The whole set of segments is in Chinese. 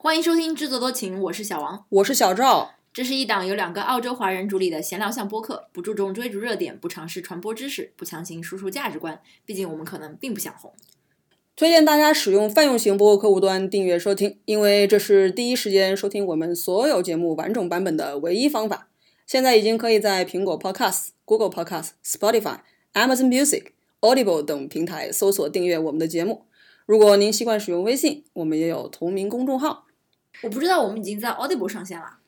欢迎收听制作多情，我是小王，我是小赵。这是一档由两个澳洲华人主理的闲聊向播客，不注重追逐热点，不尝试传播知识，不强行输出价值观。毕竟我们可能并不想红。推荐大家使用泛用型播客客户端订阅收听，因为这是第一时间收听我们所有节目完整版本的唯一方法。现在已经可以在苹果 Podcast、Google Podcast、Spotify、Amazon Music、Audible 等平台搜索订阅我们的节目。如果您习惯使用微信，我们也有同名公众号。我不知道我们已经在 Audible 上线了。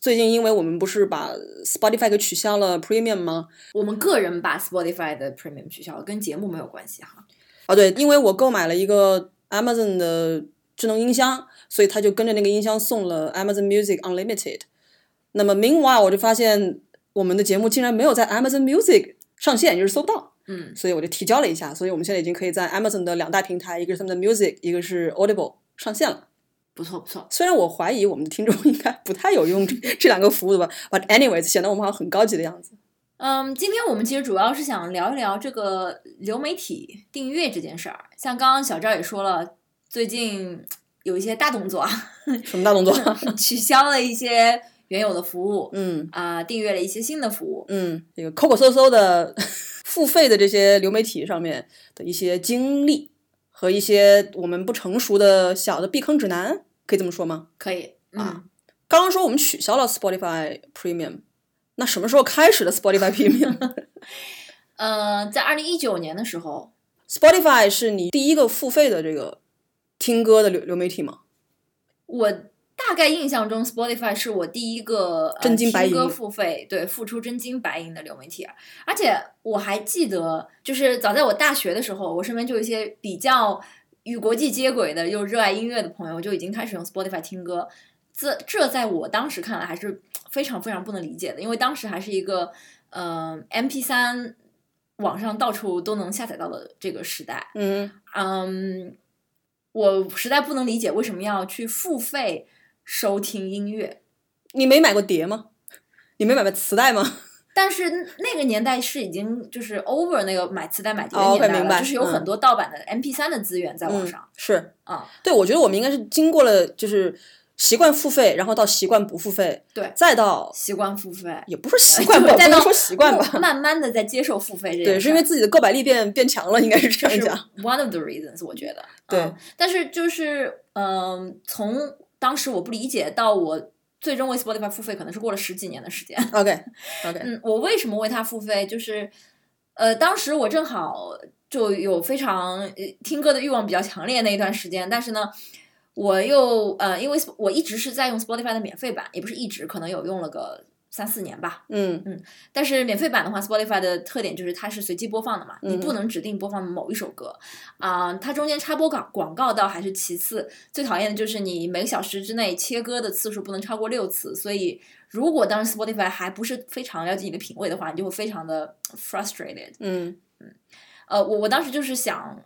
最近因为我们不是把 Spotify 给取消了 Premium 吗？我们个人把 Spotify 的 Premium 取消了，跟节目没有关系哈。哦，对，因为我购买了一个 Amazon 的智能音箱，所以他就跟着那个音箱送了 Amazon Music Unlimited。那么 Meanwhile，我就发现我们的节目竟然没有在 Amazon Music 上线，就是搜不到。嗯，所以我就提交了一下，所以我们现在已经可以在 Amazon 的两大平台，一个是他们的 Music，一个是 Audible 上线了。不错不错，虽然我怀疑我们的听众应该不太有用这两个服务的吧，But anyways，显得我们好像很高级的样子。嗯，今天我们其实主要是想聊一聊这个流媒体订阅这件事儿。像刚刚小赵也说了，最近有一些大动作啊，什么大动作？取消了一些原有的服务，嗯啊、订阅了一些新的服务。嗯，这个抠抠搜搜的 付费的这些流媒体上面的一些经历和一些我们不成熟的小的避坑指南，可以这么说吗？可以，嗯，啊刚刚说我们取消了 Spotify Premium，那什么时候开始的 Spotify Premium？呃，在二零一九年的时候，Spotify 是你第一个付费的这个听歌的流流媒体吗？我大概印象中，Spotify 是我第一个、呃、真金白银听歌付费，对，付出真金白银的流媒体。而且我还记得，就是早在我大学的时候，我身边就有一些比较与国际接轨的又热爱音乐的朋友，就已经开始用 Spotify 听歌。这这在我当时看来还是非常非常不能理解的，因为当时还是一个呃 MP 3网上到处都能下载到的这个时代。嗯，嗯，我实在不能理解为什么要去付费收听音乐。你没买过碟吗？你没买过磁带吗？但是那个年代是已经就是 over 那个买磁带买碟年代了明白就是有很多盗版的 MP 三的资源在网上嗯、是啊、对，我觉得我们应该是经过了就是习惯付费，然后到习惯不付费，对再到习惯付费，也不是习 惯吧，就再到说习惯吧，慢慢的在接受付费对，是因为自己的购买力变变强了，应该是这样讲。one of the reasons，我觉得。对嗯但是就是嗯、从当时我不理解到我最终为 Spotify 付费，可能是过了十几年的时间。OK OK，嗯，我为什么为它付费？就是，呃，当时我正好就有非常呃听歌的欲望比较强烈那一段时间，但是呢，我又呃，因为我一直是在用 Spotify 的免费版，也不是一直，可能有用了个三四年吧。嗯嗯但是免费版的话，Spotify 的特点就是它是随机播放的嘛，你嗯不能指定播放某一首歌啊、它中间插播广广告倒还是其次，最讨厌的就是你每个小时之内切歌的次数不能超过六次，所以如果当时 Spotify 还不是非常了解你的品味的话，你就会非常的 frustrated。嗯嗯呃，我我当时就是想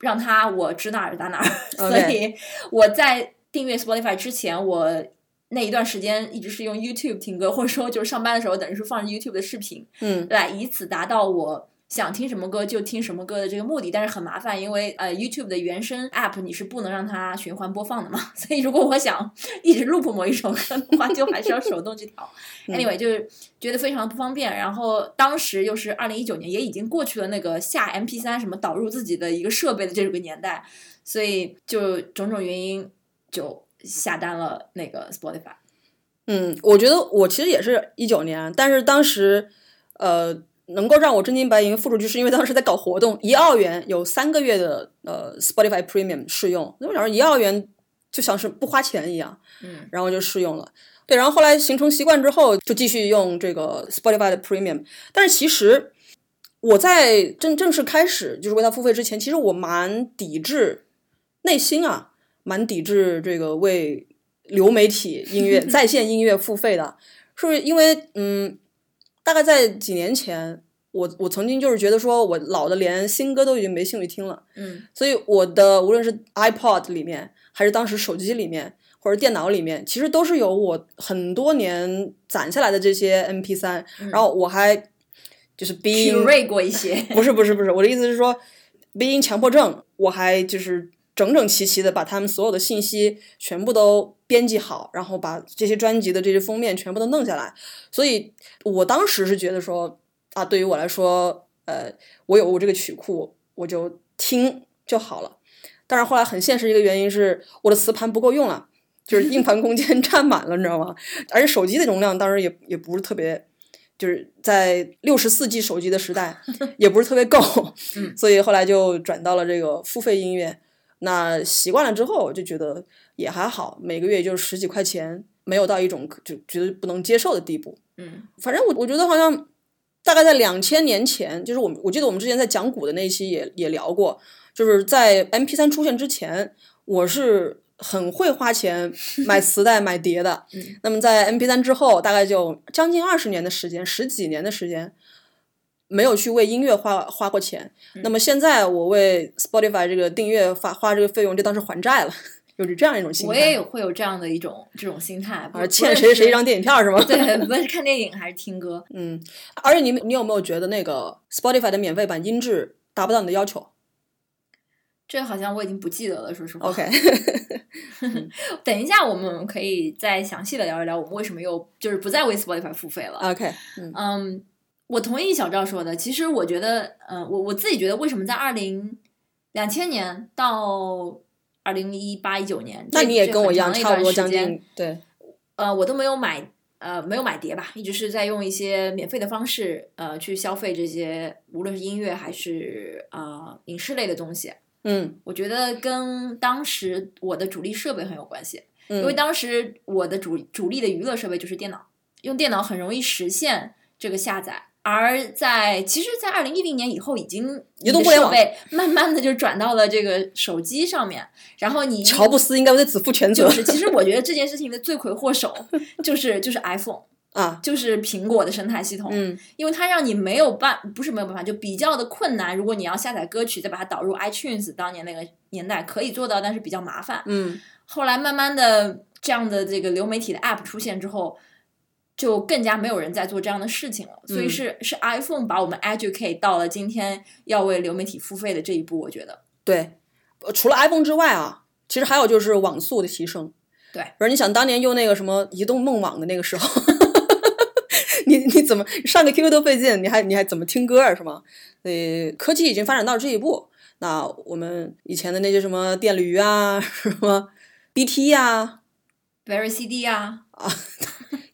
让他我指哪儿打哪儿，所以我在订阅 Spotify 之前，我那一段时间一直是用 YouTube 听歌，或者说就是上班的时候等于是放着 YouTube 的视频，嗯来以此达到我想听什么歌就听什么歌的这个目的。但是很麻烦，因为呃 YouTube 的原声 App 你是不能让它循环播放的嘛，所以如果我想一直 loop 某一首歌的话，就还是要手动去调。嗯 Anyway，就是觉得非常不方便。然后当时又是二零一九年，也已经过去了那个下 MP 3什么导入自己的一个设备的这个年代，所以就种种原因就下单了那个 Spotify。嗯，我觉得我其实也是一九年，但是当时呃能够让我真金白银付出去，是因为当时在搞活动，一澳元有三个月的呃 Spotify Premium 试用，那我想说一澳元就像是不花钱一样，嗯然后就试用了。对，然后后来形成习惯之后，就继续用这个 Spotify 的 Premium。但是其实我在正正式开始就是为它付费之前，其实我蛮抵制，内心啊蛮抵制这个为流媒体音乐、在线音乐付费的，是不是因为嗯，大概在几年前，我我曾经就是觉得说我老的连新歌都已经没兴趣听了。嗯所以我的无论是 iPod 里面，还是当时手机里面，或者电脑里面，其实都是有我很多年攒下来的这些 MP 3然后我还就是 being，curate 过一些。不是不是不是，我的意思是说，being 强迫症，我还就是整整齐齐的把他们所有的信息全部都编辑好，然后把这些专辑的这些封面全部都弄下来。所以我当时是觉得说啊，对于我来说，呃，我有我这个曲库，我就听就好了。但是后来很现实一个原因是，我的磁盘不够用了，就是硬盘空间 占满了，你知道吗？而且手机的容量当时也也不是特别。就是在六十四 G 手机的时代，也不是特别够，所以后来就转到了这个付费音乐。那习惯了之后，就觉得也还好，每个月就十几块钱，没有到一种就觉得不能接受的地步。嗯，反正我我觉得好像大概在两千年前，就是我我记得我们之前在讲股的那一期也也聊过，就是在 M P 三出现之前，我是。很会花钱 买磁带、买碟的。那么在 M P 三之后，大概就将近二十年的时间，十几年的时间，没有去为音乐花花过钱。那么现在我为 Spotify 这个订阅花花这个费用，就当是还债了，有着这样一种心态。我也有会有这样的一种这种心态，而欠谁谁一张电影票是吗？对，不是看电影还是听歌。嗯，而且你你有没有觉得那个 Spotify 的免费版音质达不到你的要求？这好像我已经不记得了，说实话。OK，等一下我们可以再详细的聊一聊，我们为什么又就是不再为 Spotify 付费了。OK，嗯，我同意小赵说的。其实我觉得，嗯，我我自己觉得，为什么在二零两千年到二零一八一九年，那你也跟我一样，差不多将近对。呃，我都没有买，呃，没有买碟吧，一直是在用一些免费的方式，呃，去消费这些，无论是音乐还是啊影视类的东西。嗯，我觉得跟当时我的主力设备很有关系，因为当时我的主主力的娱乐设备就是电脑，用电脑很容易实现这个下载。而在其实，在二零一零年以后，已经移动互联网慢慢的就转到了这个手机上面。然后你乔布斯应该为此负全责。就是，其实我觉得这件事情的罪魁祸首就是就是 iPhone。啊，就是苹果的生态系统，嗯，因为它让你没有办，不是没有办法，就比较的困难。如果你要下载歌曲，再把它导入 iTunes，当年那个年代可以做到，但是比较麻烦。嗯，后来慢慢的这样的这个流媒体的 App 出现之后，就更加没有人在做这样的事情了。所以是是 iPhone 把我们 educate 到了今天要为流媒体付费的这一步。我觉得，对，除了 iPhone 之外啊，其实还有就是网速的提升。对，不是你想当年用那个什么移动梦网的那个时候。你你怎么上个 QQ 都费劲，你还你还怎么听歌啊？是吗？所以科技已经发展到这一步，那我们以前的那些什么电驴啊，什么 BT 呀，Very CD 呀，啊，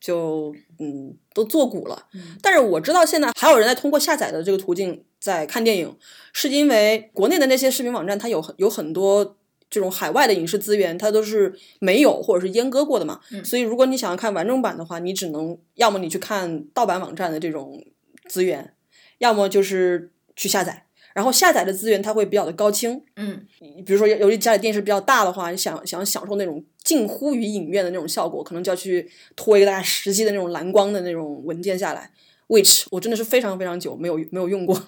就嗯都作古了。但是我知道现在还有人在通过下载的这个途径在看电影，是因为国内的那些视频网站它有有很多。这种海外的影视资源，它都是没有或者是阉割过的嘛，所以如果你想要看完整版的话，你只能要么你去看盗版网站的这种资源，要么就是去下载。然后下载的资源它会比较的高清，嗯，比如说由于家里电视比较大的话，你想想享受那种近乎于影院的那种效果，可能就要去拖一个大概十 G 的那种蓝光的那种文件下来，which 我真的是非常非常久没有没有用过。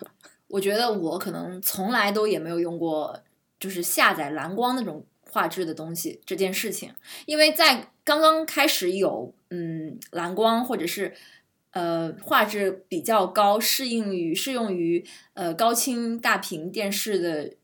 我觉得我可能从来都也没有用过。就是下载蓝光那种画质的东西这件事情，因为在刚刚开始有嗯蓝光或者是呃画质比较高、适应于适用于呃高清大屏电视的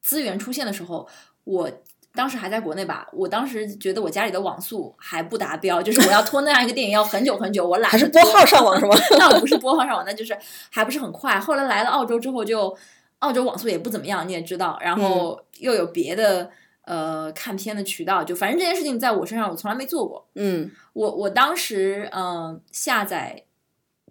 资源出现的时候，我当时还在国内吧，我当时觉得我家里的网速还不达标，就是我要拖那样一个电影要很久很久，我懒。还是拨号上网是吗？那不是拨号上网，那就是还不是很快。后来来了澳洲之后就。澳洲网速也不怎么样，你也知道，然后又有别的呃看片的渠道，就反正这件事情在我身上我从来没做过。嗯，我我当时嗯下载，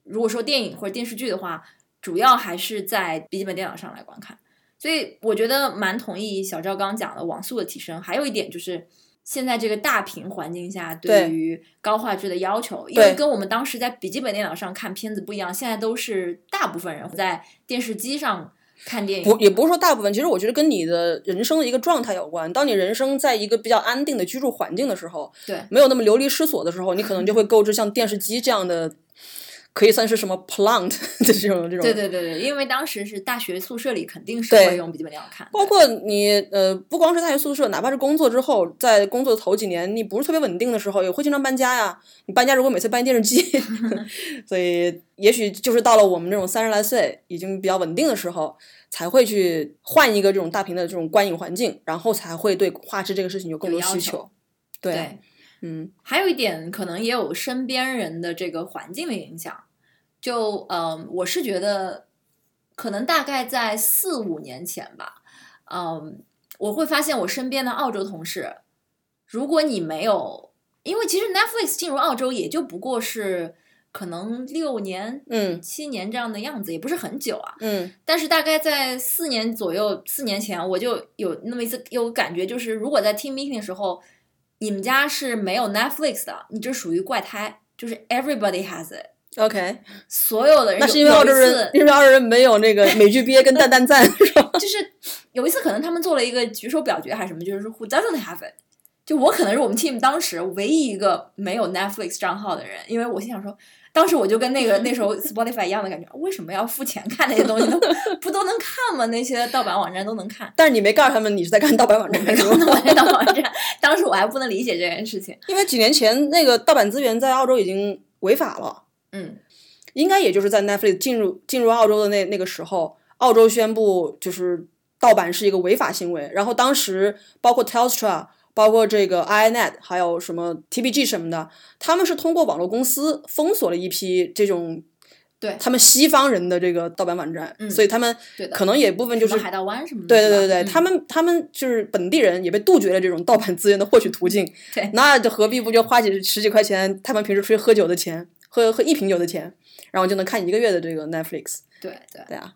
如果说电影或者电视剧的话，主要还是在笔记本电脑上来观看。所以我觉得蛮同意小赵刚讲的网速的提升。还有一点就是现在这个大屏环境下对于高画质的要求，因为跟我们当时在笔记本电脑上看片子不一样，现在都是大部分人在电视机上。看电影不也不是说大部分，其实我觉得跟你的人生的一个状态有关。当你人生在一个比较安定的居住环境的时候，对，没有那么流离失所的时候，你可能就会购置像电视机这样的可以算是什么 plant 的 这种这种。对对对对，因为当时是大学宿舍里肯定是对会用笔记本电脑看，包括你呃，不光是大学宿舍，哪怕是工作之后，在工作头几年，你不是特别稳定的时候，也会经常搬家呀。你搬家如果每次搬电视机，所以也许就是到了我们这种三十来岁，已经比较稳定的时候，才会去换一个这种大屏的这种观影环境，然后才会对画质这个事情有更多需求求。对，对。嗯还有一点，可能也有身边人的这个环境的影响。就嗯，我是觉得，可能大概在四五年前吧，嗯，我会发现我身边的澳洲同事，如果你没有，因为其实 Netflix 进入澳洲也就不过是可能六年、嗯七年这样的样子，也不是很久啊。嗯但是大概在四年左右，四年前我就有那么一次有感觉，就是如果在 team meeting 的时候，你们家是没有 Netflix 的，你这属于怪胎，就是 everybody has it，，OK，所有的人有。那是因为澳洲人次，因为澳洲人没有那个美剧憋跟蛋蛋赞 是吧？就是有一次可能他们做了一个举手表决还是什么，就是说 who doesn't have it。就我可能是我们 team 当时唯一一个没有 Netflix 账号的人，因为我心想说，当时我就跟那个那时候 Spotify 一样的感觉，为什么要付钱看那些东西都不都能看吗？那些盗版网站都能看。但是你没告诉他们你是在看盗版网站，是吧没看到那盗版网站，当时我还不能理解这件事情。因为几年前那个盗版资源在澳洲已经违法了。嗯，应该也就是在 Netflix 进入进入澳洲的那那个时候，澳洲宣布就是盗版是一个违法行为。然后当时包括 Telstra、包括这个 iNet，还有什么 TPG 什么的，他们是通过网络公司封锁了一批这种对他们西方人的这个盗版网站，嗯所以他们可能也部分就是海盗湾什么的。对对对对，嗯他们他们就是本地人也被杜绝了这种盗版资源的获取途径。对那就何必不就花几十几块钱，他们平时出去喝酒的钱，喝喝一瓶酒的钱，然后就能看一个月的这个 Netflix。对对，对啊，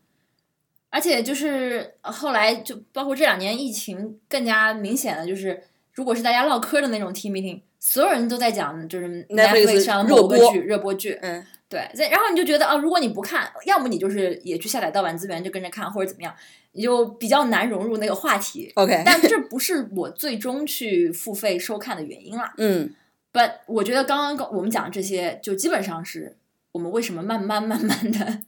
而且就是呃后来就包括这两年疫情更加明显的就是，如果是大家唠嗑的那种 team meeting，所有人都在讲就是 Netflix 上的热播某个剧热播剧，嗯，对，然后你就觉得啊，如果你不看，要么你就是也去下载盗版资源就跟着看，或者怎么样，你就比较难融入那个话题。OK，但这不是我最终去付费收看的原因啦。嗯 But 我觉得刚刚我们讲这些，就基本上是我们为什么慢慢慢慢的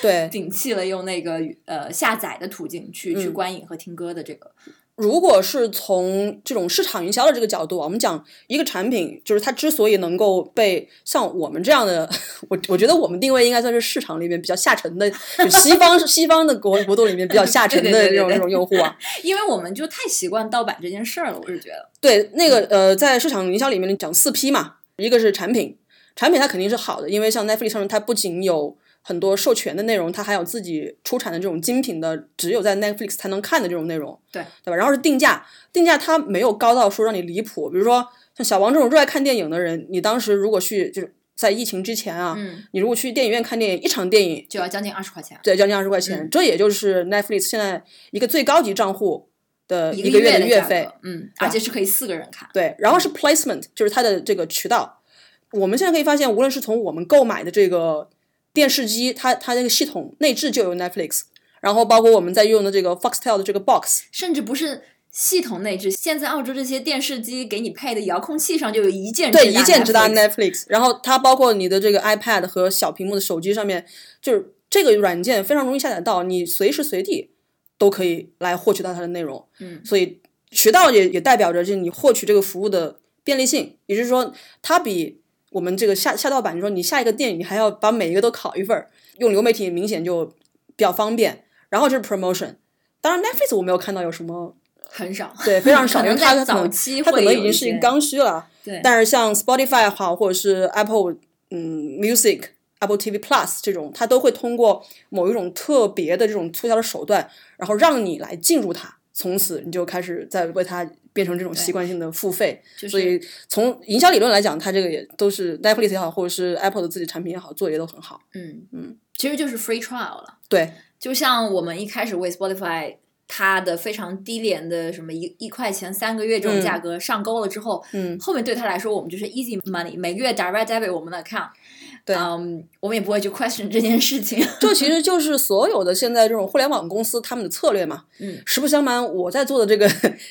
对，摒弃了用那个呃下载的途径去、去嗯观影和听歌的这个。如果是从这种市场营销的这个角度啊，我们讲一个产品，就是它之所以能够被像我们这样的，我我觉得我们定位应该算是市场里面比较下沉的，就西方西方的国国度里面比较下沉的这种这种用户啊。因为我们就太习惯盗版这件事儿了，我是觉得。对，那个呃，在市场营销里面讲四批嘛，一个是产品，产品它肯定是好的，因为像 Netflix 上面它不仅有很多授权的内容，它还有自己出产的这种精品的，只有在 Netflix 才能看的这种内容，对对吧？然后是定价，定价它没有高到说让你离谱，比如说像小王这种热爱看电影的人，你当时如果去就是在疫情之前啊，嗯，你如果去电影院看电影，一场电影就要将近二十块钱，对将近二十块钱，嗯这也就是 Netflix 现在一个最高级账户的一一个月月的月费格，，嗯，而且是可以四个人看。对，然后是 placement，就是它的这个渠道。我们现在可以发现，无论是从我们购买的这个电视机，它它这个系统内置就有 Netflix，然后包括我们在用的这个 Foxtel 的这个 box，甚至不是系统内置，现在澳洲这些电视机给你配的遥控器上就有一键对，一键直达 Netflix Netflix，然后它包括你的这个 iPad 和小屏幕的手机上面，就是这个软件非常容易下载到，你随时随地都可以来获取到它的内容。嗯，所以渠道也也代表着就是你获取这个服务的便利性，也就是说，它比我们这个下下盗版，你说你下一个电影，你还要把每一个都拷一份儿，用流媒体明显就比较方便。然后就是 promotion，当然 Netflix 我没有看到有什么很少，对非常 少，因为它早期它可能已经是一个刚需了。对，但是像 Spotify 好，或者是 Apple 嗯 Music、Apple TV Plus 这种，它都会通过某一种特别的这种促销的手段，然后让你来进入它，从此你就开始在为它变成这种习惯性的付费。就是所以从营销理论来讲，它这个也都是 Netflix 也好，或者是 Apple 的自己产品也好，做的也都很好。嗯嗯，其实就是 free trial 了。对，就像我们一开始为 Spotify 它的非常低廉的什么一一块钱三个月这种价格上钩了之后，嗯，后面对他来说我们就是 easy money，每个月 direct debit 我们的 account，对嗯，我们也不会去 question 这件事情。这其实就是所有的现在这种互联网公司他们的策略嘛。嗯，实不相瞒，我在做的这个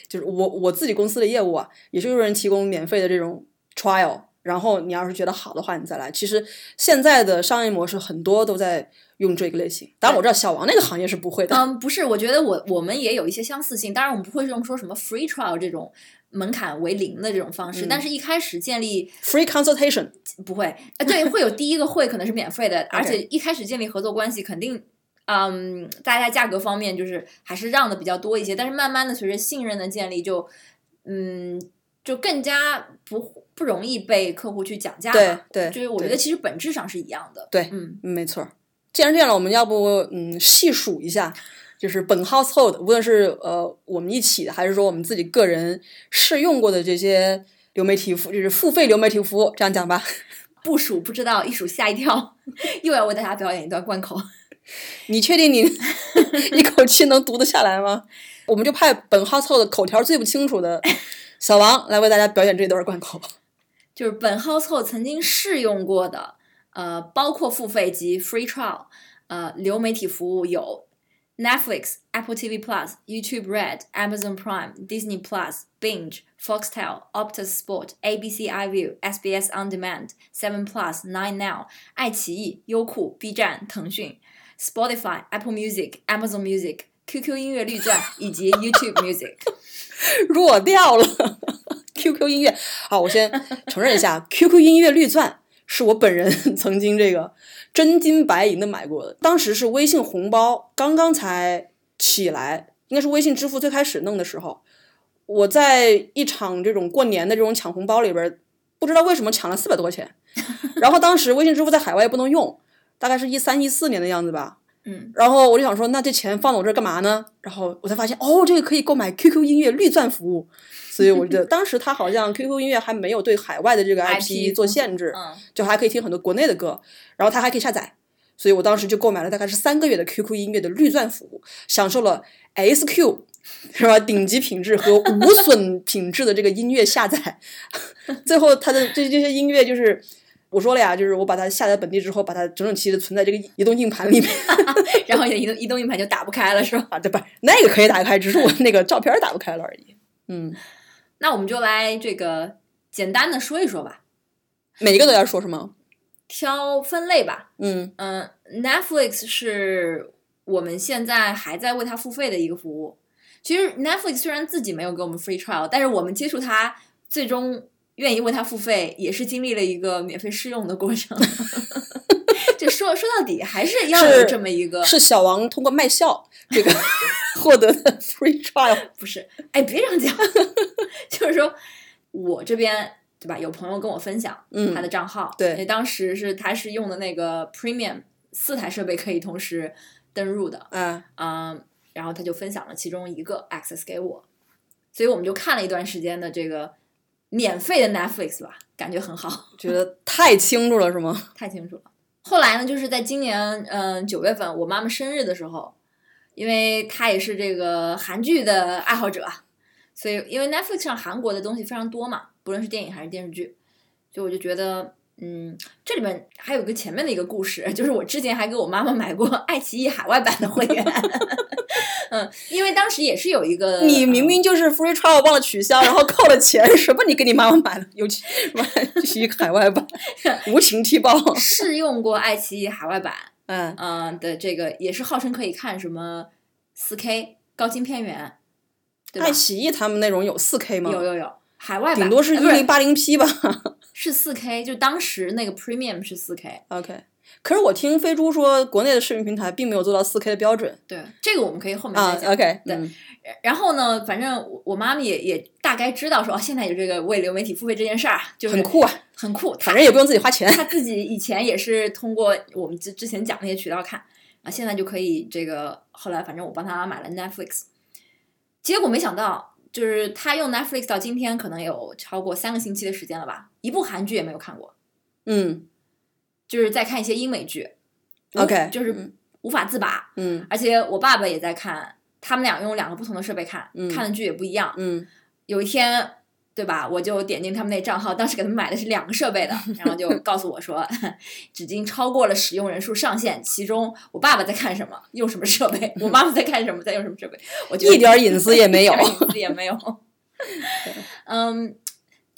就是我我自己公司的业务啊，也是有人提供免费的这种 trial，然后你要是觉得好的话，你再来。其实现在的商业模式很多都在用这个类型，当然我知道小王那个行业是不会的。嗯，不是，我觉得我我们也有一些相似性，当然我们不会用说什么 free trial 这种门槛为零的这种方式，但是一开始建立 Free consultation 不会，呃，对，会有第一个会可能是免费的，而且一开始建立合作关系肯定。嗯，大家价格方面就是还是让的比较多一些，但是慢慢的随着信任的建立，就嗯，就更加不不容易被客户去讲价对对，就是我觉得其实本质上是一样的。对，嗯，没错。既然这样了，我们要不嗯细数一下，就是本 household 无论是呃我们一起的，还是说我们自己个人试用过的这些流媒体服，就是付费流媒体服务，这样讲吧。不数不知道，一数吓一跳，又要为大家表演一段贯口。你确定你一口气能读得下来吗？我们就派本号凑的口条最不清楚的小王来为大家表演这段贯口。就是本号凑曾经试用过的，呃，包括付费及 free trial，呃，流媒体服务有 Netflix、Apple TV Plus、YouTube Red、Amazon Prime、Disney Plus、Binge、Foxtel、Optus Sport、ABC iView、SBS On Demand、Seven Plus、Nine Now、爱奇艺、优酷、B 站、腾讯。Spotify、Apple Music、Amazon Music、QQ 音乐绿钻以及 YouTube Music，弱掉了。QQ 音乐，好，我先承认一下，QQ 音乐绿钻是我本人曾经这个真金白银的买过的。当时是微信红包刚刚才起来，应该是微信支付最开始弄的时候，我在一场这种过年的这种抢红包里边，不知道为什么抢了四百多块钱。然后当时微信支付在海外也不能用。大概是一三一四年的样子吧，嗯，然后我就想说，那这钱放到我这儿干嘛呢？然后我才发现，哦，这个可以购买 QQ 音乐绿钻服务，所以我觉得 当时他好像 QQ 音乐还没有对海外的这个 IP 做限制，嗯，就还可以听很多国内的歌，然后它还可以下载，所以我当时就购买了大概是三个月的 QQ 音乐的绿钻服务，享受了 SQ 是吧顶级品质和无 损品质的这个音乐下载，最后它的这这些音乐就是。我说了呀，就是我把它下载本地之后，把它整整齐齐的存在这个移动硬盘里面，然后移动移动硬盘就打不开了，是吧？啊，对，不那个可以打开，只是我那个照片打不开了而已。嗯，那我们就来这个简单的说一说吧。每一个都要说什么？挑分类吧。嗯嗯，Netflix 是我们现在还在为它付费的一个服务。其实 Netflix 虽然自己没有给我们 free trial，但是我们接触它最终。愿意为它付费，也是经历了一个免费试用的过程。就说说到底，还是要有这么一个。是小王通过卖笑这个 获得的 free trial，不是？哎，别这样讲。就是说我这边对吧？有朋友跟我分享他的账号，对，当时是他是用的那个 premium，四台设备可以同时登入的，嗯嗯，然后他就分享了其中一个 access 给我，所以我们就看了一段时间的这个。免费的 Netflix 吧，感觉很好，觉得太清楚了，是吗？太清楚了。后来呢，就是在今年，嗯，九月份我妈妈生日的时候，因为她也是这个韩剧的爱好者，所以因为 Netflix 上韩国的东西非常多嘛，不论是电影还是电视剧，所以我就觉得。嗯，这里面还有个前面的一个故事，就是我之前还给我妈妈买过爱奇艺海外版的会员。嗯，因为当时也是有一个，你明明就是 free trial 忘了取消，然后扣了钱，什么你给你妈妈买了？尤其爱奇艺海外版，无情踢爆。试用过爱奇艺海外版，嗯嗯的这个也是号称可以看什么四 K 高清片源。爱奇艺他们那种有四 K 吗？有有有，海外版顶多是一零八零 P 吧。是四 K，就当时那个 Premium 是四 K。OK，可是我听飞猪说，国内的视频平台并没有做到四 K 的标准。对，这个我们可以后面再讲。OK，对。然后呢，反正我妈妈也也大概知道说，哦现在有这个为流媒体付费这件事儿，就很酷啊，很酷。反正也不用自己花钱。她自己以前也是通过我们之之前讲那些渠道看啊，现在就可以这个。后来反正我帮她买了 Netflix，结果没想到。就是他用 Netflix 到今天可能有超过三个星期的时间了吧，一部韩剧也没有看过。嗯，就是在看一些英美剧，OK，就是无法自拔。嗯，而且我爸爸也在看，他们俩用两个不同的设备看，看的剧也不一样。嗯，有一天。对吧？我就点进他们那账号，当时给他们买的是两个设备的，然后就告诉我说，已经超过了使用人数上限。其中我爸爸在看什么，用什么设备；我妈妈在看什么，在用什么设备。我一点隐私也没有，隐私也没有。嗯，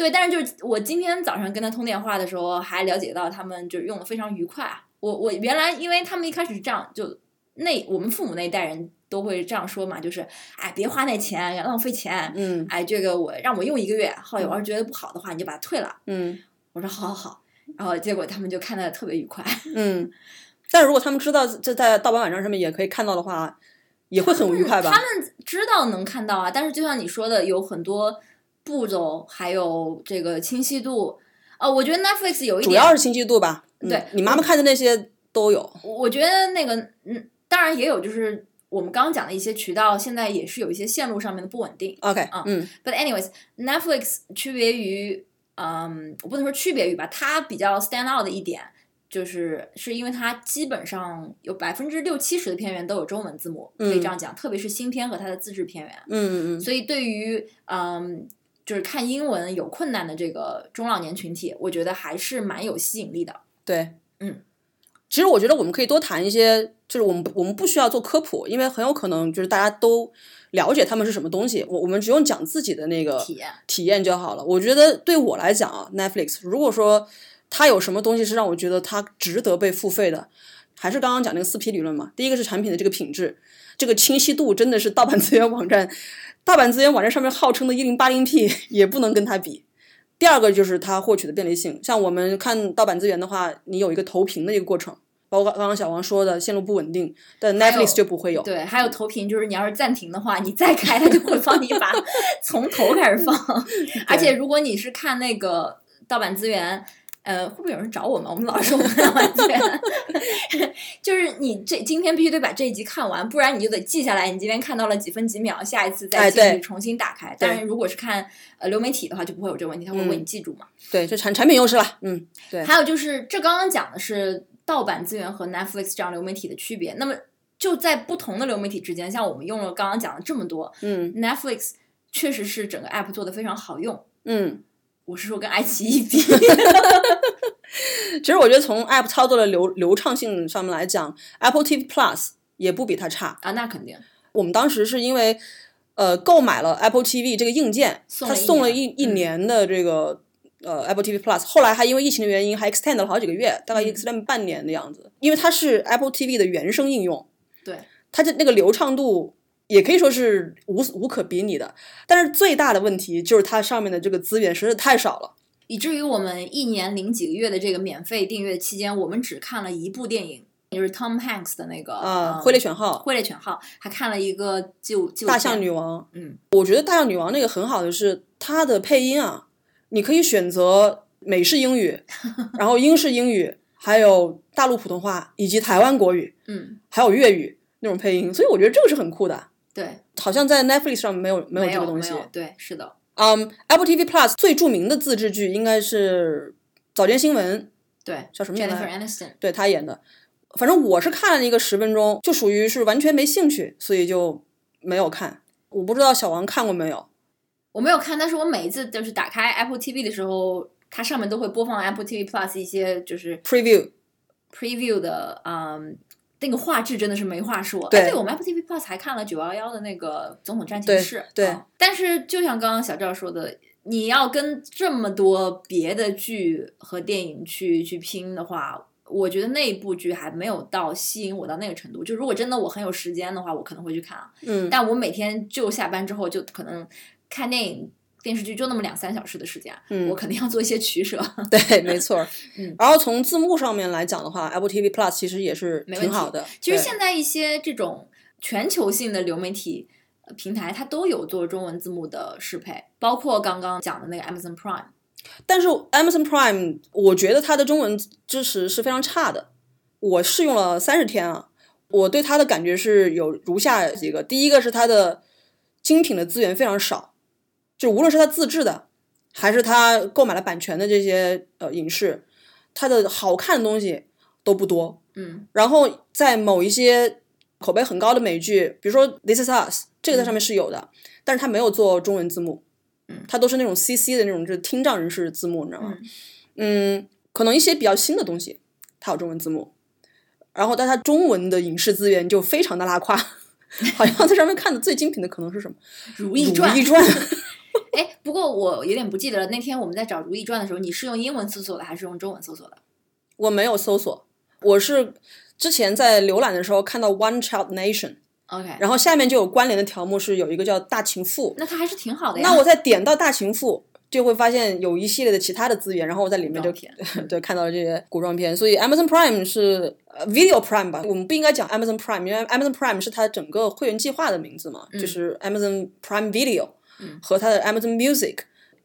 对，但是就是我今天早上跟他通电话的时候，还了解到他们就是用的非常愉快啊。我我原来因为他们一开始是这样，就那我们父母那一代人都会这样说嘛，就是哎别花那钱，浪费钱。嗯哎，这个我让我用一个月，后来我要是觉得不好的话，你就把它退了。嗯我说好好好，然后结果他们就看的特别愉快。嗯。但如果他们知道这在盗版网站上面也可以看到的话，也会很愉快吧？他们知道能看到啊，但是就像你说的，有很多步骤，还有这个清晰度。呃，我觉得 Netflix 有一点，主要是清晰度吧。嗯对你妈妈看的那些都有。我觉得那个，嗯，当然也有，就是我们刚刚讲的一些渠道，现在也是有一些线路上面的不稳定。OK，嗯 But anyways，Netflix 区别于，嗯，我不能说区别于吧，它比较 stand out 的一点，就是是因为它基本上有百分之六七十的片源都有中文字幕，可以这样讲，特别是新片和它的自制片源。嗯嗯嗯所以对于嗯，就是看英文有困难的这个中老年群体，我觉得还是蛮有吸引力的。对，嗯。其实我觉得我们可以多谈一些，就是我们我们不需要做科普，因为很有可能就是大家都了解他们是什么东西，我我们只用讲自己的那个体验体验就好了。我觉得对我来讲啊，Netflix 如果说它有什么东西是让我觉得它值得被付费的，还是刚刚讲那个四 P 理论嘛。第一个是产品的这个品质，这个清晰度真的是盗版资源网站，盗版资源网站上面号称的 1080P 也不能跟它比。第二个就是它获取的便利性，像我们看盗版资源的话，你有一个投屏的一个过程，包括刚刚小王说的线路不稳定，但 Netflix 就不会有。对，还有投屏，就是你要是暂停的话，你再开，它就会帮你把 从头开始放。而且如果你是看那个盗版资源，呃，会不会有人找我们？我们老是说我们盗版资源，就是你这今天必须得把这一集看完，不然你就得记下来，你今天看到了几分几秒，下一次再哎对进去重新打开。但是如果是看呃流媒体的话，就不会有这个问题，它会为你记住嘛。对，就产产品优势了。嗯，对，还有就是，这刚刚讲的是盗版资源和 Netflix 这样流媒体的区别。那么就在不同的流媒体之间，像我们用了刚刚讲的这么多嗯，Netflix 确实是整个 app 做的非常好用。嗯。我是说跟爱奇艺比，其实我觉得从 App 操作的流流畅性上面来讲，Apple TV Plus 也不比它差。啊，那肯定我们当时是因为呃购买了 Apple TV 这个硬件，它送了一送了一年嗯一年的这个、呃 Apple TV Plus，后来还因为疫情的原因还 extend 了好几个月，大概嗯 extend 半年的样子。因为它是 Apple TV 的原生应用，对，它的那个流畅度也可以说是无无可比拟的。但是最大的问题就是它上面的这个资源实在太少了。以至于我们一年零几个月的这个免费订阅期间，我们只看了一部电影，就是 Tom Hanks 的那个啊、嗯挥猎犬号、挥猎犬号，还看了一个就就大象女王，嗯，我觉得大象女王那个很好的是它的配音啊，你可以选择美式英语，然后英式英语，还有大陆普通话以及台湾国语，嗯，还有粤语那种配音，所以我觉得这个是很酷的。对，好像在 Netflix 上没有没有这个东西。对，是的，嗯、a p p l e TV Plus 最著名的自制剧应该是早间新闻，对叫什么名字，Jennifer Aniston，对他演的。反正我是看了一个十分钟，就属于是完全没兴趣，所以就没有看。我不知道小王看过没有？我没有看，但是我每一次就是打开 Apple TV 的时候，它上面都会播放 Apple TV Plus 一些就是 preview preview 的，嗯，那个画质真的是没话说。对哎，对我们 Apple TV Plus 还看了九幺幺的那个总统战情对室，对嗯但是就像刚刚小赵说的，你要跟这么多别的剧和电影去去拼的话。我觉得那一部剧还没有到吸引我到那个程度。就如果真的我很有时间的话，我可能会去看啊。嗯，但我每天就下班之后就可能看电影、电视剧就那么两三小时的时间，嗯我肯定要做一些取舍。对，没错儿。嗯然后从字幕上面来讲的话，Apple TV Plus 其实也是挺好的。其实现在一些这种全球性的流媒体呃平台，它都有做中文字幕的适配，包括刚刚讲的那个 Amazon Prime。但是 Amazon Prime，我觉得它的中文支持是非常差的。我试用了三十天啊，我对它的感觉是有如下几个：第一个是它的精品的资源非常少，就无论是他自制的，还是他购买了版权的这些呃影视，它的好看的东西都不多。嗯然后在某一些口碑很高的美剧，比如说《This Is Us》，这个在上面是有的，但是它没有做中文字幕，嗯它都是那种 CC 的那种，就是听障人士字幕，你知道吗？嗯嗯，可能一些比较新的东西，它有中文字幕，然后但它中文的影视资源就非常的拉胯，好像在上面看的最精品的可能是什么《如懿传》哎，不过我有点不记得了。那天我们在找《如懿传》的时候，你是用英文搜索的还是用中文搜索的？我没有搜索，我是之前在浏览的时候看到 One Child Nation，OK，然后下面就有关联的条目是有一个叫大情妇，那它还是挺好的呀。那我再点到大情妇。就会发现有一系列的其他的资源，然后我在里面就古装 对看到了这些古装片，所以 Amazon Prime 是呃 Video Prime 吧，我们不应该讲 Amazon Prime，因为 Amazon Prime 是它整个会员计划的名字嘛，就是 Amazon Prime Video 和它的 Amazon Music。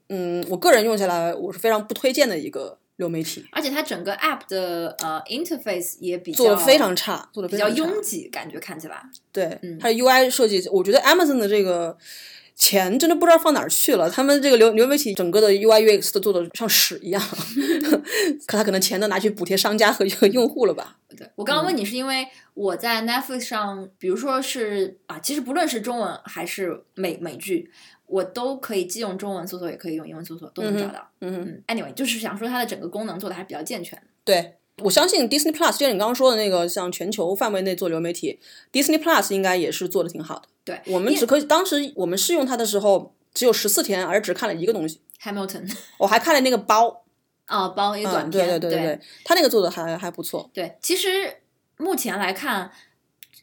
嗯，我个人用下来我是非常不推荐的一个流媒体，而且它整个 App 的呃 interface 也比较做的非常差，做的比较拥挤，感觉看起来。对，它的 UI 设计，我觉得 Amazon 的这个钱真的不知道放哪儿去了。他们这个流流媒体整个的 UI UX 都做的像屎一样，可他可能钱都拿去补贴商家和用户了吧？对我刚刚问你是因为我在 Netflix 上，比如说是啊，其实不论是中文还是美美剧，我都可以既用中文搜索，也可以用英文搜索，都能找到。嗯哼嗯，anyway，就是想说它的整个功能做的还是比较健全。对，我相信 Disney Plus，就像你刚刚说的那个，像全球范围内做流媒体，Disney Plus 应该也是做的挺好的。对我们只可以当时我们试用它的时候只有十四天，而只看了一个东西，Hamilton 我还看了那个包，啊，包一个短嗯，片，对对对对，他那个做的还还不错。对，其实目前来看，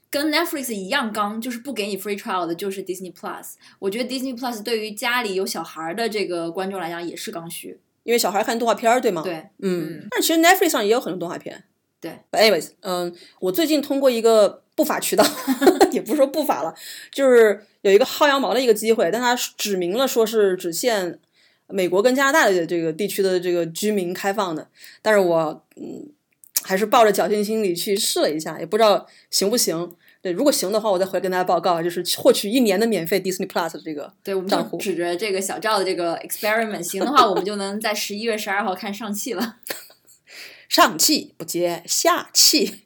跟 Netflix 一样刚，就是不给你 free trial 的，就是 Disney Plus。我觉得 Disney Plus 对于家里有小孩儿的这个观众来讲也是刚需。因为小孩看动画片儿，对吗？，对，嗯，但是其实 Netflix 上也有很多动画片。对，But anyways，嗯，我最近通过一个不法渠道，也不是说不法了，就是有一个薅羊毛的一个机会，但它指明了说是只限美国跟加拿大的这个地区的这个居民开放的，但是我嗯还是抱着侥幸心理去试了一下，也不知道行不行。对，如果行的话，我再回来跟大家报告，就是获取一年的免费 Disney Plus 的这个对，我们账户。就指着这个小赵的这个 experiment，行的话，我们就能在十一月十二号看上汽了。上气不接下气。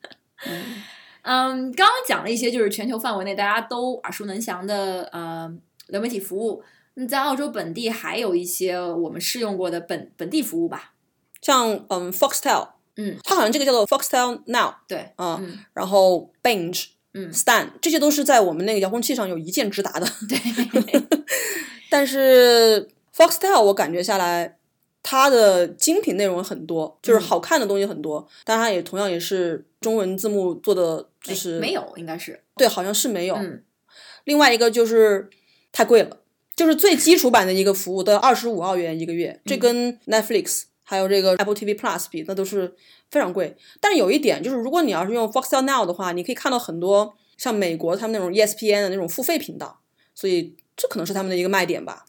嗯，刚刚讲了一些就是全球范围内大家都耳熟能详的呃流媒体服务。那在澳洲本地还有一些我们试用过的本本地服务吧。像嗯 Foxtel，嗯，它好像这个叫做 Foxtel Now 对，啊、嗯。然后 Binge、嗯。Stan 这些都是在我们那个遥控器上有一键直达的。对，但是 Foxtel 我感觉下来，它的精品内容很多，就是嗯。好看的东西很多，但它也同样也是中文字幕做的，就是没有，应该是，对，好像是没有。嗯，另外一个就是太贵了，就是最基础版的一个服务都要二十五澳元一个月，这跟 Netflix 还有这个 Apple TV Plus 比，那都是非常贵。但是有一点就是，如果你要是用 Foxtel Now 的话，你可以看到很多像美国他们那种 E ESPN 的那种付费频道，所以这可能是他们的一个卖点吧。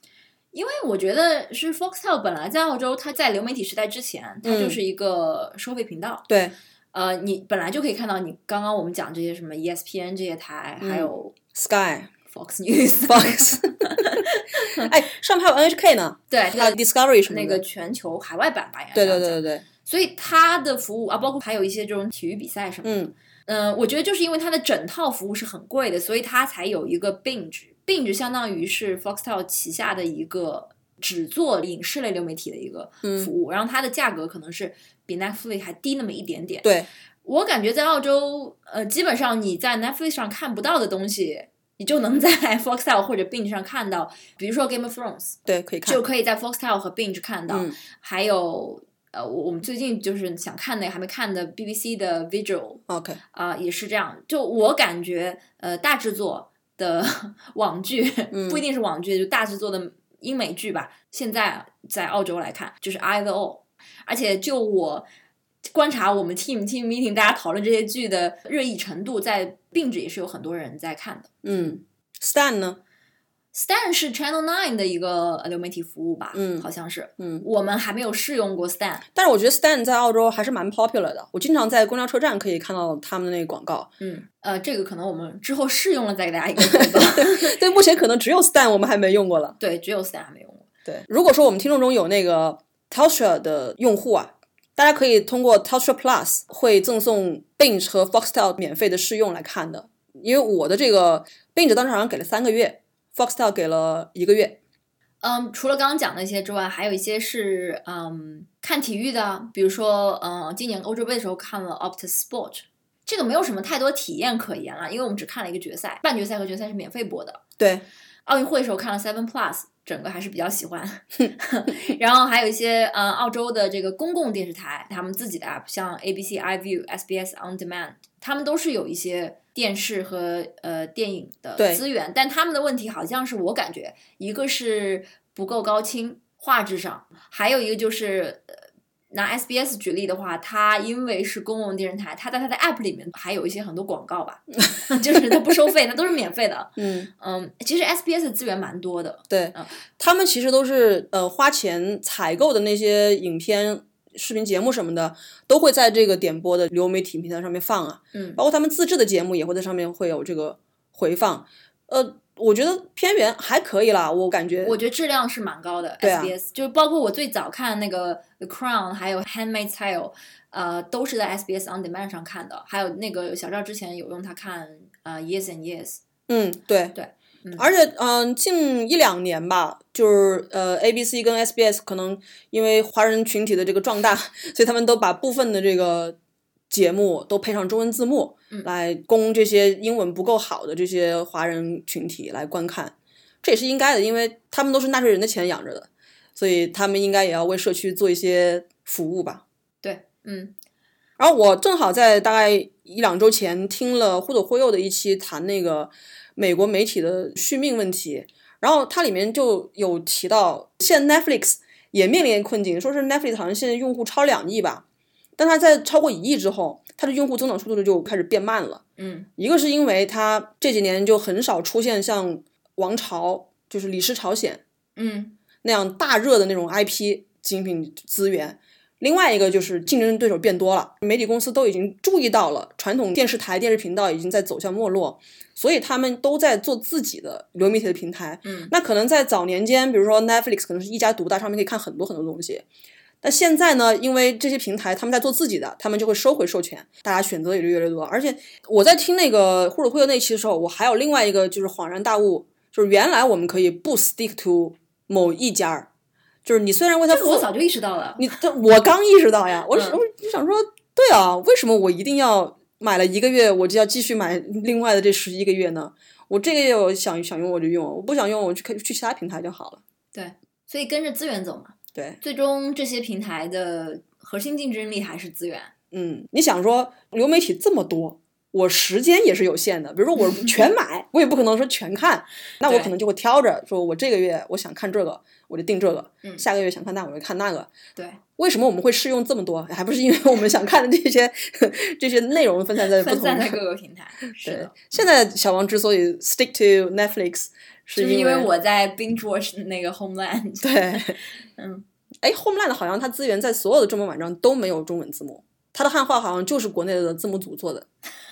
因为我觉得是 Foxtel 本来在澳洲，它在流媒体时代之前，它嗯就是一个收费频道。对呃，你本来就可以看到你刚刚我们讲这些什么 E ESPN 这些台，还有，Sky、Fox News，Fox，哎，上面还有 NHK 呢，对，还有 Discovery 什么的。那个全球海外版吧，应该对对对对对，所以它的服务啊，包括还有一些这种体育比赛什么的，嗯嗯、我觉得就是因为它的整套服务是很贵的，所以它才有一个 binge。binge 相当于是 Foxtel 旗下的一个只做影视类流媒体的一个嗯服务，然后它的价格可能是比 Netflix 还低那么一点点。对，我感觉在澳洲，呃，基本上你在 Netflix 上看不到的东西，你就能在 Foxtel 或者 binge 上看到，比如说 Game of Thrones，对，可以看就。可以在 Foxtel 和 binge 看到。嗯还有呃，我我们最近就是想看那个还没看的 BBC 的 Visual，OK，啊、也是这样。就我感觉，呃，大制作的 网剧、嗯不一定是网剧，就大制作的英美剧吧。现在在澳洲来看，就是 either or，而且就我。观察我们 team team meeting 大家讨论这些剧的热议程度，在 binge 也是有很多人在看的。嗯，Stan 呢？Stan 是 Channel Nine 的一个呃流媒体服务吧，嗯好像是。嗯，我们还没有试用过 Stan，但是我觉得 Stan 在澳洲还是蛮 popular 的，我经常在公交车站可以看到他们的那个广告。嗯，呃，这个可能我们之后试用了再给大家一个汇报。对，目前可能只有 Stan 我们还没用过了。对，只有 Stan 还没用过。对，如果说我们听众中有那个 Telstra 的用户啊，大家可以通过 Telstra Plus 会赠送 Binge 和 Foxtel 免费的试用来看的。因为我的这个 Binge 当时好像给了三个月，Foxtel 给了一个月。嗯，除了刚刚讲那些之外，还有一些是嗯看体育的，比如说嗯今年欧洲杯的时候看了 Optus Sport，这个没有什么太多体验可言了，因为我们只看了一个决赛，半决赛和决赛是免费播的。对，奥运会的时候看了 Seven Plus，整个还是比较喜欢。然后还有一些呃澳洲的这个公共电视台，他们自己的 app，像 ABC iView、SBS On Demand，他们都是有一些电视和呃电影的资源，但他们的问题好像是我感觉一个是不够高清画质上，还有一个就是。呃拿 SBS 举例的话，它因为是公共电视台，它在它的 app 里面还有一些很多广告吧，就是它不收费，它都是免费的。嗯，嗯，其实 SBS 的资源蛮多的。对嗯，他们其实都是呃花钱采购的那些影片、视频节目什么的，都会在这个点播的流媒体平台上面放啊，嗯包括他们自制的节目也会在上面会有这个回放。呃，我觉得片源还可以啦，我感觉。我觉得质量是蛮高的。SBS 就包括我最早看那个《The Crown》，还有《Handmaid's Tale》，呃，都是在 SBS On Demand 上看的。还有那个小赵之前有用它看呃《Years and Years》。嗯，对对嗯而且嗯、近一两年吧，就是呃，ABC 跟 SBS 可能因为华人群体的这个壮大，所以他们都把部分的这个节目都配上中文字幕，嗯来供这些英文不够好的这些华人群体来观看。这也是应该的，因为他们都是纳税人的钱养着的，所以他们应该也要为社区做一些服务吧。对，嗯然后我正好在大概一两周前听了忽左忽右的一期谈那个美国媒体的续命问题，然后它里面就有提到，现在 Netflix 也面临困境，说是 Netflix 好像现在用户超两亿吧，但它在超过一亿之后，它的用户增长速度就开始变慢了。嗯一个是因为它这几年就很少出现像王朝，就是李氏朝鲜嗯那样大热的那种 IP 精品资源。另外一个就是竞争对手变多了，媒体公司都已经注意到了传统电视台、电视频道已经在走向没落，所以他们都在做自己的流媒体的平台。嗯那可能在早年间，比如说 Netflix 可能是一家独大，上面可以看很多很多东西。但现在呢，因为这些平台他们在做自己的，他们就会收回授权，大家选择也就越来越多。而且我在听那个忽左忽右那期的时候，我还有另外一个就是恍然大悟，就是原来我们可以不 stick to 某一家儿，就是你虽然为他付这个我早就意识到了。你这我刚意识到呀，我嗯我就想说，对啊，为什么我一定要买了一个月，我就要继续买另外的这十一个月呢？我这个月我想想用我就用，我不想用我去看去其他平台就好了。对，所以跟着资源走嘛。对，最终这些平台的核心竞争力还是资源。嗯，你想说流媒体这么多，我时间也是有限的。比如说我 全买，我也不可能说全看，那我可能就会挑着，说我这个月我想看这个，我就定这个；嗯下个月想看那，我就看那个。对，为什么我们会试用这么多？还不是因为我们想看的这些 这些内容分散在不同的分散在各个平台。是对的，，现在小王之所以 stick to Netflix，是因就是因为我在 binge watch 那个 Homeland。对，嗯，哎，Homeland 好像它资源在所有的中文网站都没有中文字幕，它的汉化好像就是国内的字幕组做的，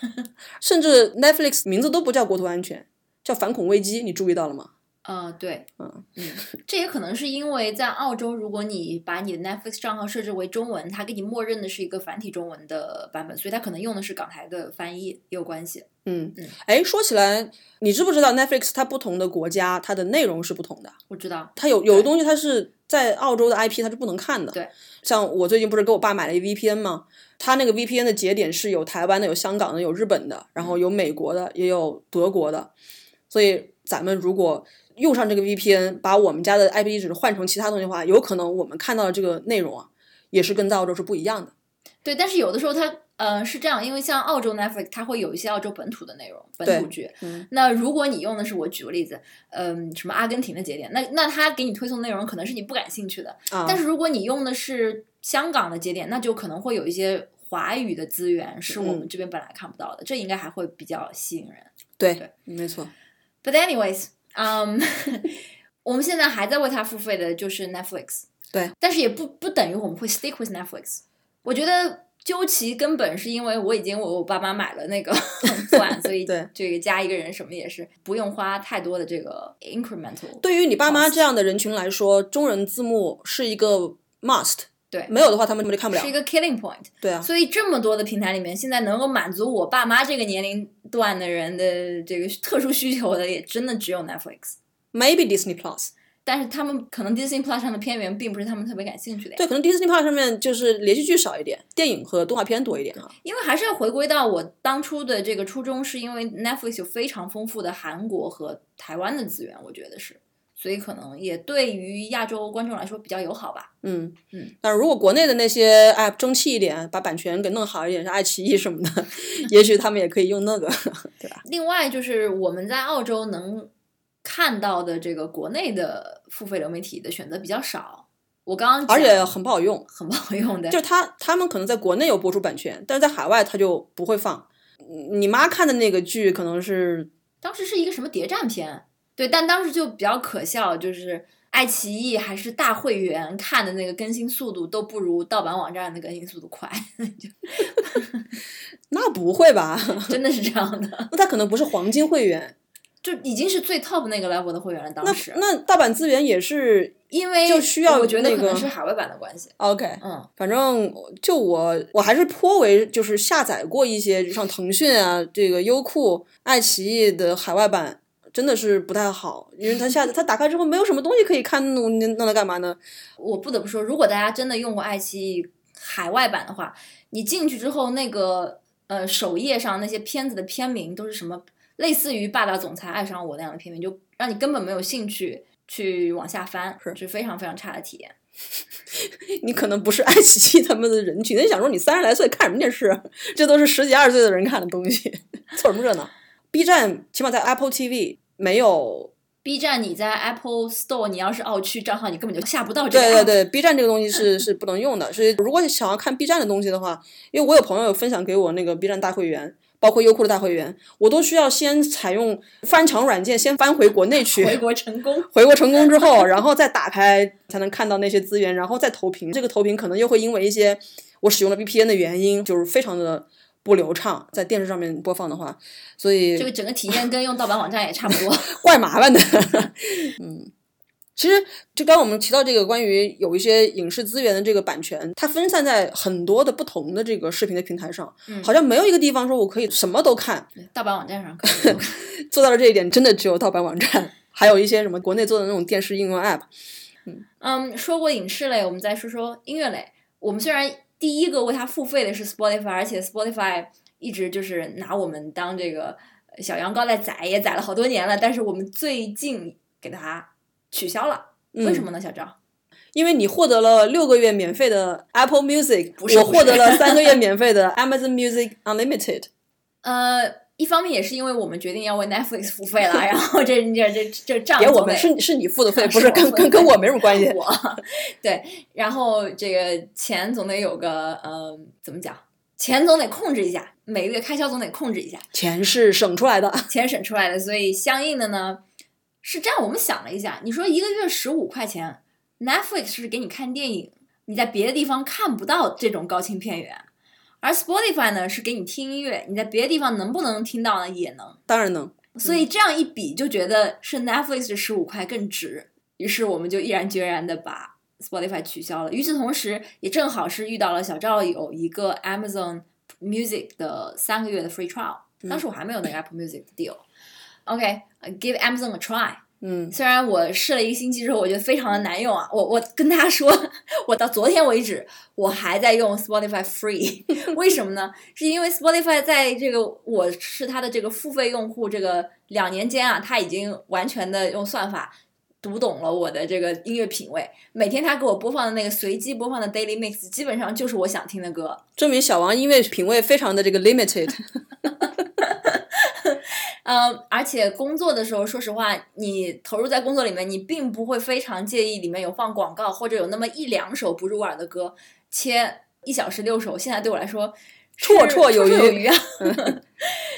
甚至 Netflix 名字都不叫国土安全，叫反恐危机，你注意到了吗？呃，对，嗯嗯，这也可能是因为在澳洲，如果你把你的 Netflix 账号设置为中文，它给你默认的是一个繁体中文的版本，所以它可能用的是港台的翻译，也有关系。嗯嗯，哎，说起来，你知不知道 Netflix 它不同的国家它的内容是不同的？我知道，它有有的东西它是在澳洲的 IP 它是不能看的。对，像我最近不是给我爸买了一 VPN 吗？它那个 VPN 的节点是有台湾的、有香港的、有日本的，然后有美国的，也有德国的。所以咱们如果用上这个 VPN，把我们家的 IP 地址换成其他东西的话，有可能我们看到的这个内容啊，也是跟在澳洲是不一样的。对，但是有的时候它，呃，是这样，因为像澳洲 Netflix，它会有一些澳洲本土的内容，本土剧。嗯那如果你用的是我举个例子，嗯、什么阿根廷的节点，那那它给你推送内容可能是你不感兴趣的。啊，但是如果你用的是香港的节点，那就可能会有一些华语的资源是我们嗯这边本来看不到的，这应该还会比较吸引人。对，对没错。But anyways，嗯、我们现在还在为它付费的就是 Netflix。对，但是也不不等于我们会 stick with Netflix。我觉得究其根本是因为我已经为我爸妈买了那个 plan，所以对这个加一个人什么也是不用花太多的这个 incremental。对于你爸妈这样的人群来说，中文字幕是一个 must。对没有的话他们就看不了是一。个 killing point。对啊，所以这么多的平台里面，现在能够满足我爸妈这个年龄段的人的这个特殊需求的，也真的只有 Netflix。maybe Disney Plus。但是他们可能 Disney Plus 上的片源并不是他们特别感兴趣的呀，对，可能 Disney Plus 上面就是连续剧少一点，电影和动画片多一点啊。因为还是要回归到我当初的这个初衷，是因为 Netflix 有非常丰富的韩国和台湾的资源，我觉得是，所以可能也对于亚洲观众来说比较友好吧。嗯嗯，但如果国内的那些 app 争气一点，把版权给弄好一点，像爱奇艺什么的，也许他们也可以用那个，对吧？另外就是我们在澳洲能看到的这个国内的付费流媒体的选择比较少。我刚刚而且很不好用，很不好用的，就是他他们可能在国内有播出版权，但是在海外他就不会放。你妈看的那个剧可能是当时是一个什么谍战片，对，但当时就比较可笑，就是爱奇艺还是大会员看的那个更新速度都不如盗版网站的更新速度快，那不会吧？真的是这样的，那他可能不是黄金会员，就已经是最 top 那个 level 的会员了。当那时，那盗版资源也是因为就需要我觉得那可能是海外版的关系，OK。嗯，反正就我我还是颇为就是下载过一些像腾讯啊、这个优酷、爱奇艺的海外版，真的是不太好，因为它下它打开之后没有什么东西可以看，弄弄它干嘛呢？我不得不说，如果大家真的用过爱奇艺海外版的话，你进去之后，那个呃首页上那些片子的片名都是什么类似于《霸道总裁爱上我》那样的片名，就让你根本没有兴趣去往下翻，是是非常非常差的体验。你可能不是爱奇艺他们的人群，你想说你三十来岁看什么电视啊？这都是十几二十岁的人看的东西，凑什么热闹？B 站起码在 Apple TV 没有 B 站你在 Apple Store，你要是澳区账号，你根本就下不到这个对。对对，B 站这个东西是是不能用的，所以如果你想要看 B 站的东西的话，因为我有朋友分享给我那个 B 站大会员，包括优酷的大会员，我都需要先采用翻墙软件先翻回国内去，回国成功，回国成功之后，然后再打开才能看到那些资源，然后再投屏。这个投屏可能又会因为一些我使用了 VPN 的原因，就是非常的不流畅，在电视上面播放的话，所以这个整个体验跟用盗版网站也差不多。怪麻烦的。嗯，其实就刚刚我们提到这个关于有一些影视资源的这个版权，它分散在很多的不同的这个视频的平台上，嗯好像没有一个地方说我可以什么都看。盗版网站上 做到了这一点，真的只有盗版网站，还有一些什么国内做的那种电视应用 App。嗯，说过影视类，我们再说说音乐类。我们虽然第一个为它付费的是 Spotify，而且 Spotify 一直就是拿我们当这个小羊羔在宰，也宰了好多年了，但是我们最近给它取消了，为什么呢？小赵？因为你获得了六个月免费的 Apple Music，不是我获得了三个月免费的 Amazon Music Unlimited。呃，一方面也是因为我们决定要为 Netflix 付费了，然后这这这这账别我们是是你付的费，不是跟跟跟我没什么关系。我对，然后这个钱总得有个呃，怎么讲？钱总得控制一下，每个月开销总得控制一下。钱是省出来的，钱省出来的，所以相应的呢，是这样。我们想了一下，你说一个月十五块钱，Netflix 是给你看电影，你在别的地方看不到这种高清片源，而 Spotify 呢是给你听音乐，你在别的地方能不能听到呢？也能。当然能。所以这样一比，就觉得是 Netflix 的十五块更值，于是我们就毅然决然的把 Spotify 取消了。与此同时，也正好是遇到了小赵有一个 Amazon Music 的三个月的 free trial，当时我还没有那个 Apple Music 的 deal。OK，give、Amazon a try。嗯，虽然我试了一个星期之后，我觉得非常的难用啊。我我跟大家说，我到昨天为止，我还在用 Spotify Free。为什么呢？是因为 Spotify 在这个我是他的这个付费用户，这个两年间啊，他已经完全的用算法读懂了我的这个音乐品味。每天他给我播放的那个随机播放的 Daily Mix，基本上就是我想听的歌。证明小王音乐品味非常的这个 limited。嗯，而且工作的时候，说实话，你投入在工作里面，你并不会非常介意里面有放广告或者有那么一两首不入耳的歌，切一小时六首，现在对我来说绰绰有余有余啊。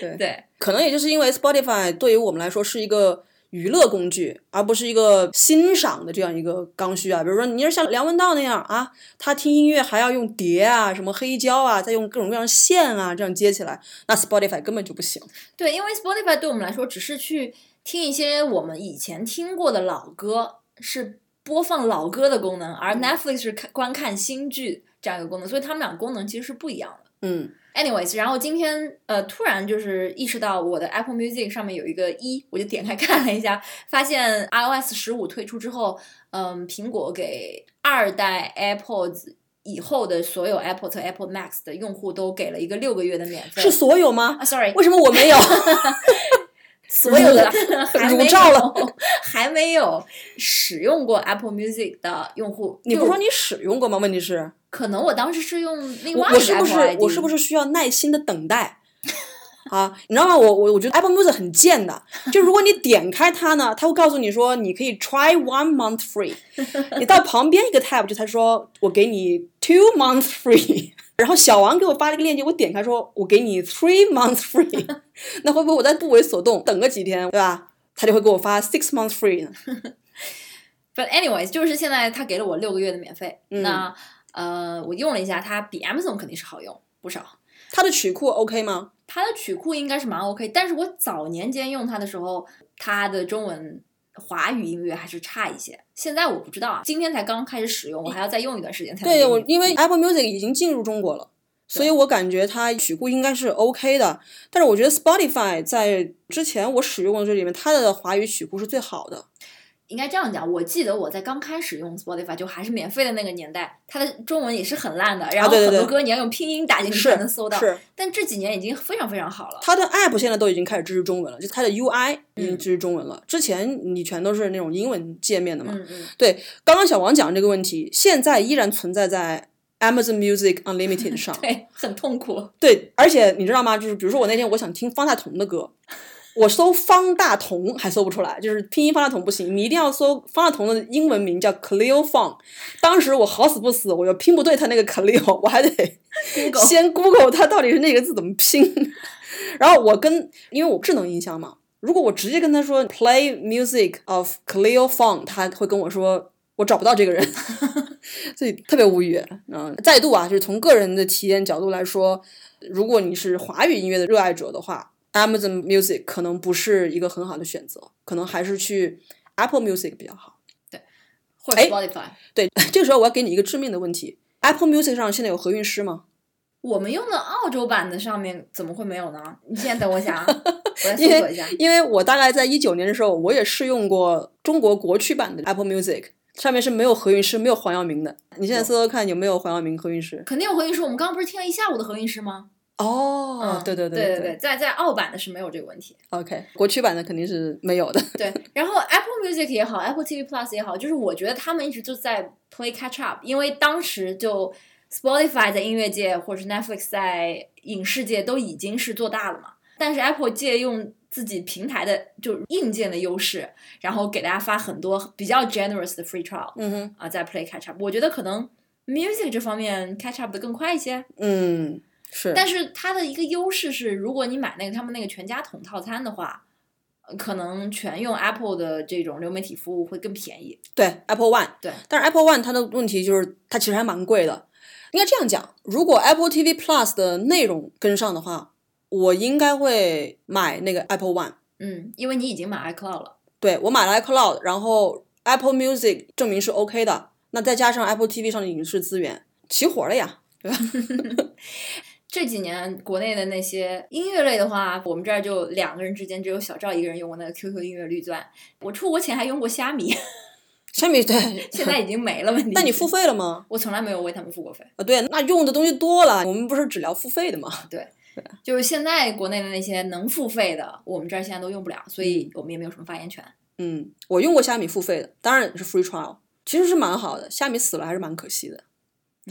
对 对，可能也就是因为 Spotify 对于我们来说是一个娱乐工具，而不是一个欣赏的这样一个刚需啊。比如说，你是像梁文道那样啊，他听音乐还要用碟啊、什么黑胶啊，再用各种各样的线啊这样接起来，那 Spotify 根本就不行。对，因为 Spotify 对我们来说只是去听一些我们以前听过的老歌，是播放老歌的功能，而 Netflix 是看观看新剧这样一个功能，所以他们俩功能其实是不一样的。嗯 Anyways，然后今天呃突然就是意识到我的 Apple Music 上面有一个一，我就点开看了一下，发现 iOS 十五推出之后，嗯，苹果给二代 AirPods 以后的所有 Apple 和 Apple Max 的用户都给了一个六个月的免费。是所有吗？啊，sorry，为什么我没有？所有的 还没如照了有还没有使用过 Apple Music 的用户，你不说你使用过吗？问题是，可能我当时是用另外一个我是不是我是不是需要耐心的等待？啊，你知道吗？我我我觉得 Apple Music 很贱的，就如果你点开它呢，它会告诉你说你可以 try one month free，你到旁边一个 tab 就它说我给你 two month free，然后小王给我发了一个链接，我点开说我给你 three months free，那会不会我再不为所动，等个几天，对吧？他就会给我发 six months free 呢？But anyways，就是现在他给了我六个月的免费，嗯那呃，我用了一下，它比 Amazon 肯定是好用不少。它的曲库 OK 吗？它的曲库应该是蛮 OK，但是我早年间用它的时候，它的中文华语音乐还是差一些。现在我不知道啊，今天才刚开始使用，我还要再用一段时间才能对，我因为 Apple Music 已经进入中国了，所以我感觉它曲库应该是 OK 的。但是我觉得 Spotify 在之前我使用的这里面，它的华语曲库是最好的。应该这样讲，我记得我在刚开始用 Spotify 就还是免费的那个年代，它的中文也是很烂的，然后很多歌你要用拼音打进去才能搜到。是，但这几年已经非常非常好了。它的 App 现在都已经开始支持中文了，就是它的 UI 已经嗯支持中文了。之前你全都是那种英文界面的嘛。嗯嗯，对，刚刚小王讲这个问题，现在依然存在在 Amazon Music Unlimited 上。对，很痛苦。对，而且你知道吗？就是比如说我那天我想听方大同的歌，我搜方大同还搜不出来，就是拼音方大同不行，你一定要搜方大同的英文名叫 Cleo Fong。当时我好死不死，我又拼不对他那个 Cleo，我还得先 Google 他到底是那个字怎么拼。然后我跟因为我智能音箱嘛，如果我直接跟他说 Play music of Cleo Fong，他会跟我说。我找不到这个人，所以特别无语。嗯，再度啊，就是从个人的体验角度来说，如果你是华语音乐的热爱者的话，Amazon Music 可能不是一个很好的选择，可能还是去 Apple Music 比较好。对或者哎 Spotify。对，这个时候我要给你一个致命的问题：Apple Music 上现在有合韵诗吗？我们用的澳洲版的上面怎么会没有呢？你先等我一下啊，我来搜因索一下。为因为我大概在一九年的时候，我也试用过中国国区版的 Apple Music，上面是没有合韵诗、没有黄耀明的。你现在搜搜看有没有黄耀明合韵诗？肯定有合韵诗，我们刚刚不是听了一下午的合韵诗吗？哦，嗯，对对对对对，在在澳版的是没有这个问题。OK，国区版的肯定是没有的。对，然后 Apple Music 也好，Apple TV Plus 也好，就是我觉得他们一直就在 play catch up，因为当时就 Spotify 在音乐界或者是 Netflix 在影视界都已经是做大了嘛，但是 Apple 借用自己平台的就硬件的优势，然后给大家发很多比较 generous 的 free trial 嗯哼，啊，在 play catch up，我觉得可能 music 这方面 catch up 的更快一些。嗯，是。但是它的一个优势是，如果你买那个他们那个全家桶套餐的话，呃可能全用 Apple 的这种流媒体服务会更便宜。对 Apple One，对，但是 Apple One 它的问题就是它其实还蛮贵的。应该这样讲，如果 Apple TV Plus 的内容跟上的话，我应该会买那个 Apple One。嗯，因为你已经买 iCloud 了。对我买了 iCloud，然后 Apple Music 证明是 OK 的，那再加上 Apple TV 上的影视资源，齐活了呀，对吧？这几年国内的那些音乐类的话，我们这儿就两个人之间只有小赵一个人用过那个 QQ 音乐绿钻。我出国前还用过虾米，虾米对，现在已经没了。问题，那你付？费了吗？我从来没有为他们付过费。啊，对，那用的东西多了，我们不是只聊付费的吗？对就是现在国内的那些能付费的，我们这儿现在都用不了，所以我们也没有什么发言权。嗯，我用过虾米付费的，当然是 free trial，其实是蛮好的。虾米死了还是蛮可惜的。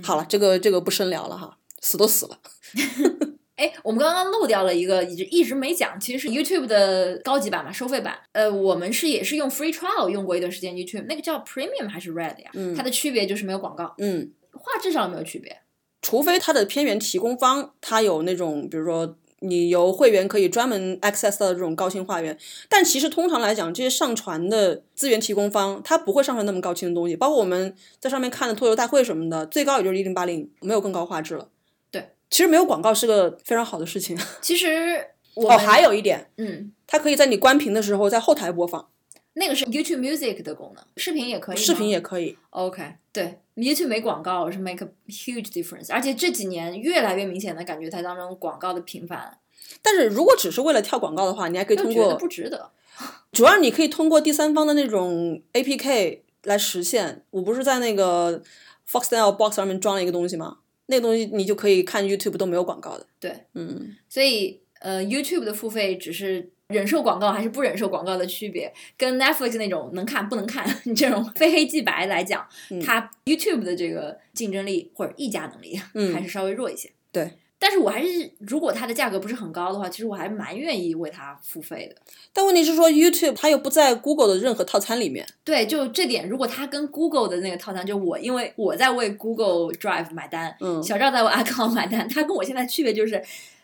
好了，这个这个不深聊了哈，死都死了。哎，我们刚刚漏掉了一个，一直一直没讲，其实是 YouTube 的高级版嘛，收费版。呃，我们是也是用 free trial 用过一段时间 YouTube，那个叫 Premium 还是 Red 呀？嗯它的区别就是没有广告，嗯，画质上有没有区别？除非它的片源提供方它有那种，比如说你由会员可以专门 access 到的这种高清画源，但其实通常来讲，这些上传的资源提供方它不会上传那么高清的东西，包括我们在上面看的脱口大会什么的，最高也就是一零八零，没有更高画质了。对，其实没有广告是个非常好的事情。其实我哦，还有一点，嗯，它可以在你关屏的时候在后台播放，那个是 YouTube Music 的功能，视频也可以，视频也可以。OK，对，YouTube 没广告是 make a huge difference，而且这几年越来越明显的感觉它当中广告的频繁，但是如果只是为了跳广告的话，你还可以通就觉得过不值得。主要你可以通过第三方的那种 APK 来实现。我不是在那个 Foxtel Box 上面装了一个东西吗？那个东西你就可以看 YouTube 都没有广告的。对，嗯，所以呃，YouTube 的付费只是忍受广告还是不忍受广告的区别，跟 Netflix 那种能看不能看 这种非黑即白来讲，嗯它 YouTube 的这个竞争力或者溢价能力嗯还是稍微弱一些。对，但是我还是如果它的价格不是很高的话，其实我还是蛮愿意为它付费的。但问题是说 YouTube 它又不在 Google 的任何套餐里面。对，就这点，如果它跟 Google 的那个套餐，就我因为我在为 Google Drive 买单，嗯小赵在为 Account 买单，它跟我现在区别就是，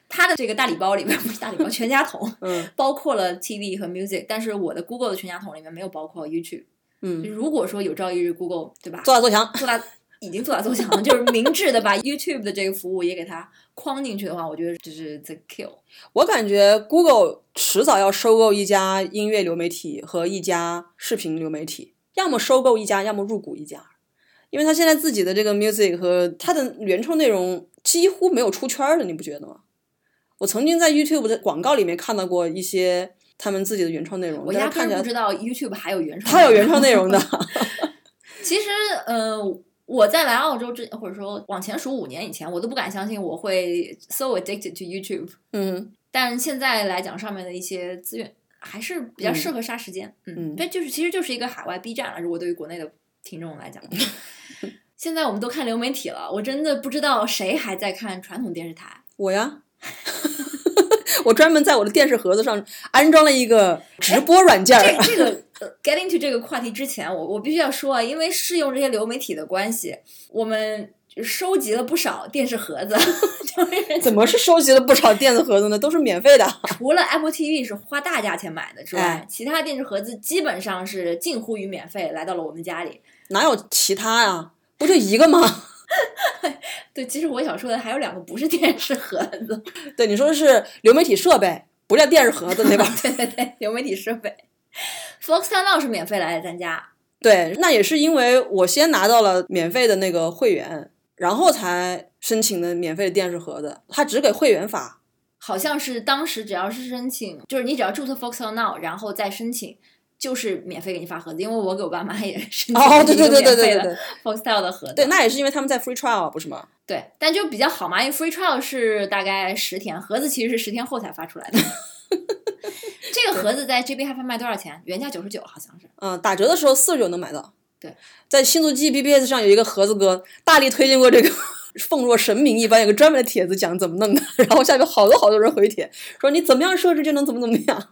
它的这个大礼包里面不是大礼包，全家桶嗯包括了 TV 和 Music，但是我的 Google 的全家桶里面没有包括 YouTube。嗯，如果说有朝一日 Google 对吧，做大做强。做大已经做大做强了，就是明智的把 YouTube 的这个服务也给它框进去的话，我觉得这是 the kill。我感觉 Google 迟早要收购一家音乐流媒体和一家视频流媒体，要么收购一家，要么入股一家，因为它现在自己的这个 music 和它的原创内容几乎没有出圈儿的，你不觉得吗？我曾经在 YouTube 的广告里面看到过一些他们自己的原创内容，我压根不知道 YouTube 还有原创，它有原创内容的。其实，呃，我在来澳洲之，或者说往前数五年以前，我都不敢相信我会 so addicted to YouTube。嗯但现在来讲，上面的一些资源还是比较适合杀时间。嗯，嗯对，就是其实就是一个海外 B 站了。如果对于国内的听众来讲，现在我们都看流媒体了，我真的不知道谁还在看传统电视台。我呀，我专门在我的电视盒子上安装了一个直播软件儿。这这个呃，get into 这个话题之前，我我必须要说啊，因为适用这些流媒体的关系，我们收集了不少电视盒子，就是怎么是收集了不少电子盒子呢？都是免费的。除了 Apple TV 是花大价钱买的之外，哎其他电视盒子基本上是近乎于免费来到了我们家里。哪有其他呀？不就一个吗？对，其实我想说的还有两个不是电视盒子，对，你说的是流媒体设备，不叫电视盒子，对吧？对对对，流媒体设备。Foxtel Now 是免费来的咱家，对，那也是因为我先拿到了免费的那个会员，然后才申请的免费的电视盒子，它只给会员发。好像是当时只要是申请，就是你只要注册 Foxtel Now，然后再申请，就是免费给你发盒子。因为我给我爸妈也 申请哦，对对对对对对对 Foxtel 的盒子。对，那也是因为他们在 free trial 不是吗？对，但就比较好嘛，因为 free trial 是大概十天，盒子其实是十天后才发出来的。这个盒子在 GB Hi-Fi 卖多少钱？原价九十九，好像是。嗯，打折的时候四十九能买到。对，在新足迹 BBS 上有一个盒子哥大力推荐过这个，奉若神明一般，有个专门的帖子讲怎么弄的，然后下面好多好多人回帖说你怎么样设置就能怎么怎么样。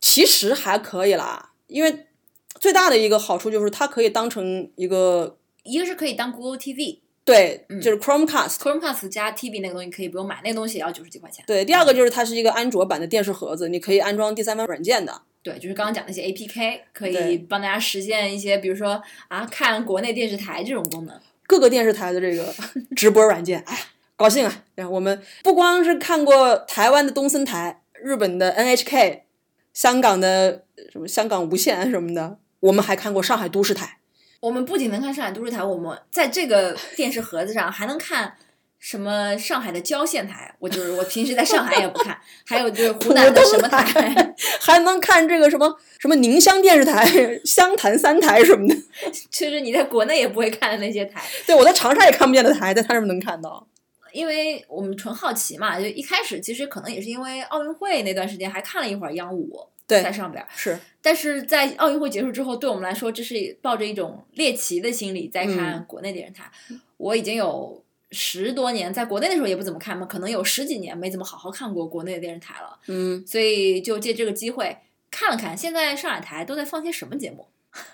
其实还可以啦，因为最大的一个好处就是它可以当成一个一个是可以当 Google TV、对，嗯就是 Chromecast。Chromecast 加 TV 那个东西可以不用买，那个东西也要九十几块钱。对，第二个就是它是一个安卓版的电视盒子，你可以安装第三方软件的。对，就是刚刚讲那些 APK，可以帮大家实现一些，比如说啊，看国内电视台这种功能。各个电视台的这个直播软件，哎，高兴啊！然后我们不光是看过台湾的东森台、日本的 NHK、香港的什么香港无线什么的，我们还看过上海都市台。我们不仅能看上海都市台，我们在这个电视盒子上还能看什么上海的郊县台，我就是我平时在上海也不看，还有就是湖南的什么台，还能看这个什么什么宁乡电视台、湘潭三台什么的。就是你在国内也不会看的那些台。对，我在长沙也看不见的台，在他那边能看到。因为我们纯好奇嘛，就一开始其实可能也是因为奥运会那段时间还看了一会儿央五对在上边儿，是，但是在奥运会结束之后，对我们来说，这是抱着一种猎奇的心理在看嗯国内电视台。我已经有十多年，在国内的时候也不怎么看嘛，可能有十几年没怎么好好看过国内的电视台了，嗯，所以就借这个机会看了看，现在上海台都在放些什么节目。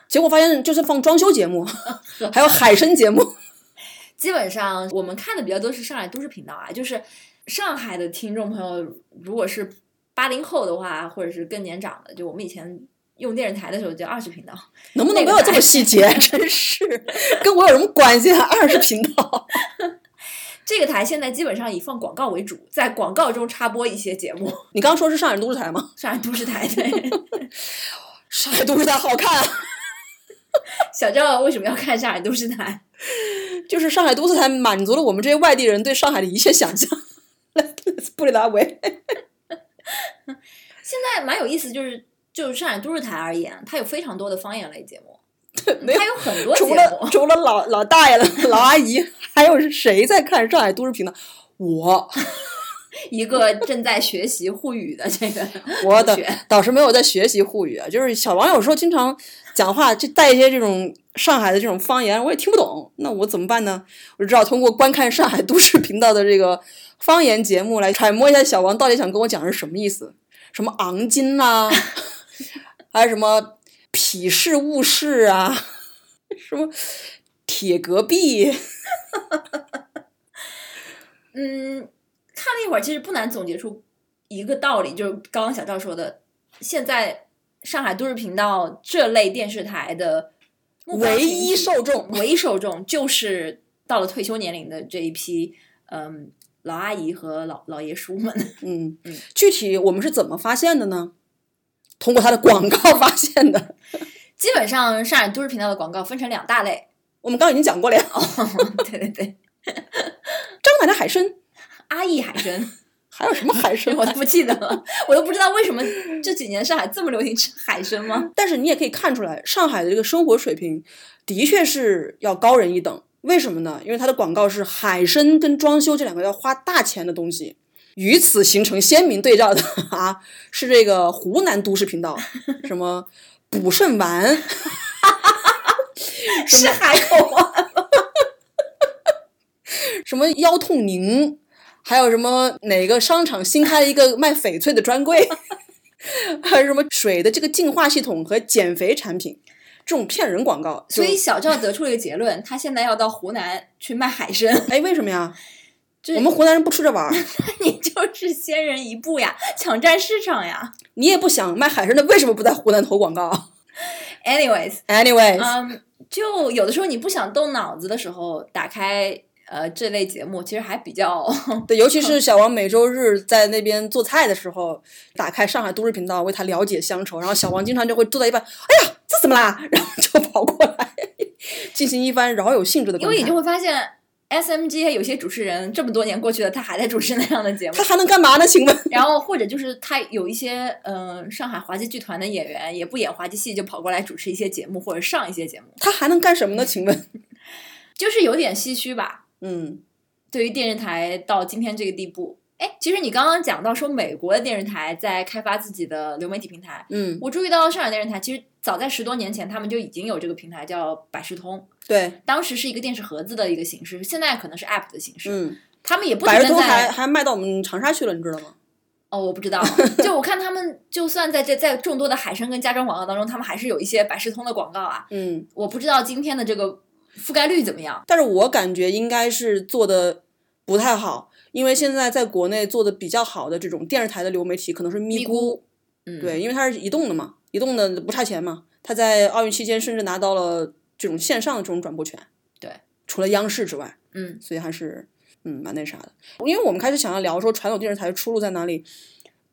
结果发现就是放装修节目，还有海参节目。基本上我们看的比较多是上海都市频道啊，就是上海的听众朋友，如果是八零后的话，或者是更年长的，就我们以前用电视台的时候叫二十频道，能不能不要这么细节？真是跟我有什么关系啊？二十频道。这个台现在基本上以放广告为主，在广告中插播一些节目。你刚刚说是上海都市台吗？上海都市台对，上海都市台好看啊，小赵为什么要看上海都市台？就是上海都市台满足了我们这些外地人对上海的一切想象。Put it that way。现在蛮有意思，就是就是上海都市台而言，它有非常多的方言类节目，没有它有很多节除了目。除了老老大爷了、老阿姨，还有谁在看上海都市频道？我一个正在学习沪语的这个 我的同学倒是没有在学习沪语啊，就是小王有时候经常讲话就带一些这种上海的这种方言，我也听不懂，那我怎么办呢？我就只好通过观看上海都市频道的这个方言节目来揣摩一下小王到底想跟我讲是什么意思，什么昂金呐、还有什么痞士误事啊，什么铁隔壁，嗯，看了一会儿，其实不难总结出一个道理，就是刚刚小赵说的，现在上海都市频道这类电视台的唯一受众唯一受众就是到了退休年龄的这一批，嗯，老阿姨和老老爷叔们。嗯嗯，具体我们是怎么发现的呢？通过他的广告发现的。基本上上海都市频道的广告分成两大类。我们刚刚已经讲过了呀，对对对，张奶奶海参，阿义海参，还有什么海参？我都不记得了，我都不知道为什么这几年上海这么流行吃海参吗？但是你也可以看出来，上海的这个生活水平的确是要高人一等。为什么呢？因为它的广告是海参跟装修这两个要花大钱的东西，与此形成鲜明对照的 啊，是这个湖南都市频道，什么补肾丸，是海口吗，什么腰痛宁，还有什么哪个商场新开了一个卖翡翠的专柜，还有什么水的这个净化系统和减肥产品，这种骗人广告。所以小赵得出了一个结论，他现在要到湖南去卖海参，哎，为什么呀？我们湖南人不吃这玩意儿，你就是先人一步呀，抢占市场呀。你也不想卖海参的，为什么不在湖南投广告 Anyways，？Anyways，、嗯，就有的时候你不想动脑子的时候，打开呃这类节目，其实还比较 对，尤其是 小王每周日在那边做菜的时候，打开上海都市频道为他了解乡愁，然后小王经常就会坐在一半，哎呀，这怎么啦？然后就跑过来进行一番饶有兴致的因为你就会发现，SMG 有些主持人这么多年过去了，他还在主持那样的节目他。还能干嘛呢？请问？然后或者就是他有一些嗯、呃上海滑稽剧团的演员也不演滑稽戏，就跑过来主持一些节目或者上一些节目，他还能干什么呢？请问？就是有点唏嘘吧。嗯，对于电视台到今天这个地步，哎，其实你刚刚讲到说美国的电视台在开发自己的流媒体平台，嗯，我注意到上海电视台其实早在十多年前他们就已经有这个平台叫百视通，对，当时是一个电视盒子的一个形式，现在可能是 App 的形式。嗯，他们也不百视通还在还卖到我们长沙去了，你知道吗？哦，我不知道，就我看他们就算在这在众多的海参跟家装广告当中，他们还是有一些百视通的广告啊。嗯，我不知道今天的这个覆盖率怎么样。但是我感觉应该是做的不太好，因为现在在国内做的比较好的这种电视台的流媒体可能是咪咕，嗯，对，因为它是移动的嘛，移动的不差钱嘛。它在奥运期间甚至拿到了这种线上的这种转播权。对，除了央视之外，嗯，所以还是嗯蛮那啥的。因为我们开始想要聊说传统电视台的出路在哪里，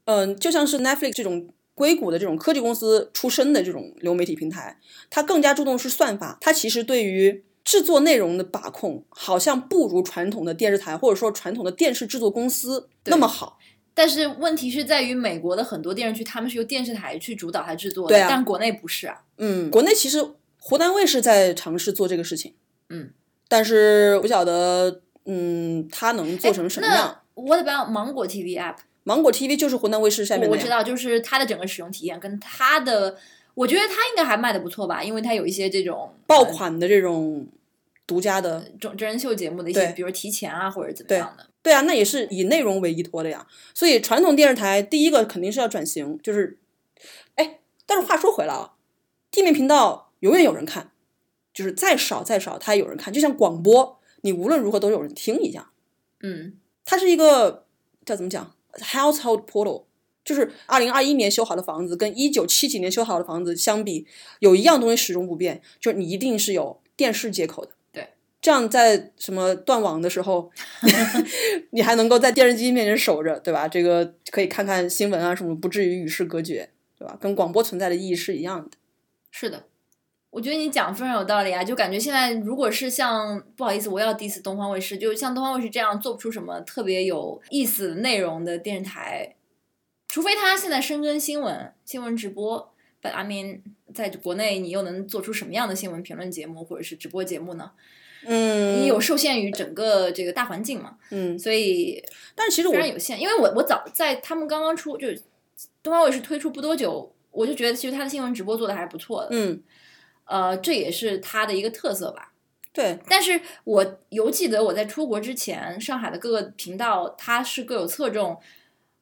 嗯，就像是 Netflix 这种硅谷的这种科技公司出身的这种流媒体平台，它更加注重是算法，它其实对于制作内容的把控好像不如传统的电视台或者说传统的电视制作公司那么好。但是问题是在于美国的很多电视剧，他们是由电视台去主导它制作的，对啊但国内不是啊。嗯，国内其实湖南卫视在尝试做这个事情，嗯，但是不晓得，嗯，它能做成什么样？哎那 What about 芒果 TV app？芒果 TV 就是湖南卫视下面的我知道，就是它的整个使用体验跟它的，我觉得它应该还卖的不错吧，因为它有一些这种爆呃款的这种独家的，真真人秀节目的一些，比如提前啊或者怎么样的。对啊，那也是以内容为依托的呀。所以传统电视台第一个肯定是要转型，就是，哎，但是话说回来啊，地面频道永远有人看，就是再少再少它也有人看，就像广播，你无论如何都有人听一样。嗯，它是一个叫怎么讲，household portal，就是二零二一年修好的房子跟一九七几年修好的房子相比，有一样东西始终不变，就是你一定是有电视接口的。对，这样在什么断网的时候，你还能够在电视机面前守着，对吧？这个可以看看新闻啊什么，不至于与世隔绝，对吧？跟广播存在的意义是一样的。是的。我觉得你讲非常有道理啊，就感觉现在如果是像不好意思，我要 diss 东方卫视，就像东方卫视这样做不出什么特别有意思的内容的电视台，除非他现在深耕新闻、新闻直播。But I mean，在国内你又能做出什么样的新闻评论节目或者是直播节目呢？嗯，你有受限于整个这个大环境嘛，嗯，所以但是其实我非常有限。因为我我早在他们刚刚出，就是东方卫视推出不多久，我就觉得其实他的新闻直播做的还是不错的，嗯，呃，这也是他的一个特色吧。对，但是我犹记得我在出国之前，上海的各个频道它是各有侧重，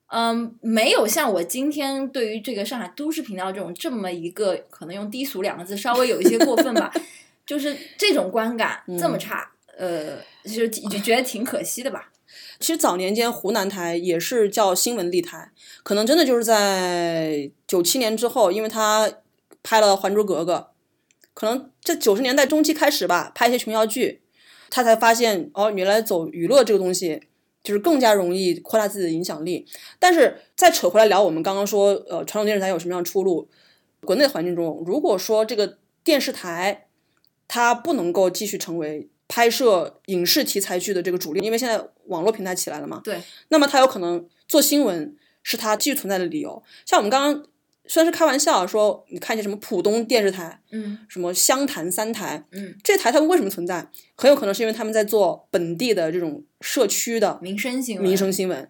嗯，没有像我今天对于这个上海都市频道这种这么一个可能用低俗两个字稍微有一些过分吧，就是这种观感这么差，呃，就就觉得挺可惜的吧。其实早年间湖南台也是叫新闻立台，可能真的就是在九七年之后，因为他拍了《还珠格格》，可能这九十年代中期开始吧，拍一些琼瑶剧，他才发现哦，原来走娱乐这个东西就是更加容易扩大自己的影响力。但是再扯回来聊，我们刚刚说，呃，传统电视台有什么样的出路？国内环境中，如果说这个电视台它不能够继续成为拍摄影视题材剧的这个主力，因为现在网络平台起来了嘛，对，那么它有可能做新闻是它继续存在的理由。像我们刚刚虽然是开玩笑说，你看一些什么浦东电视台、嗯什么湘潭三台，嗯，这些台他们为什么存在？很有可能是因为他们在做本地的这种社区的民生新闻，民生新闻。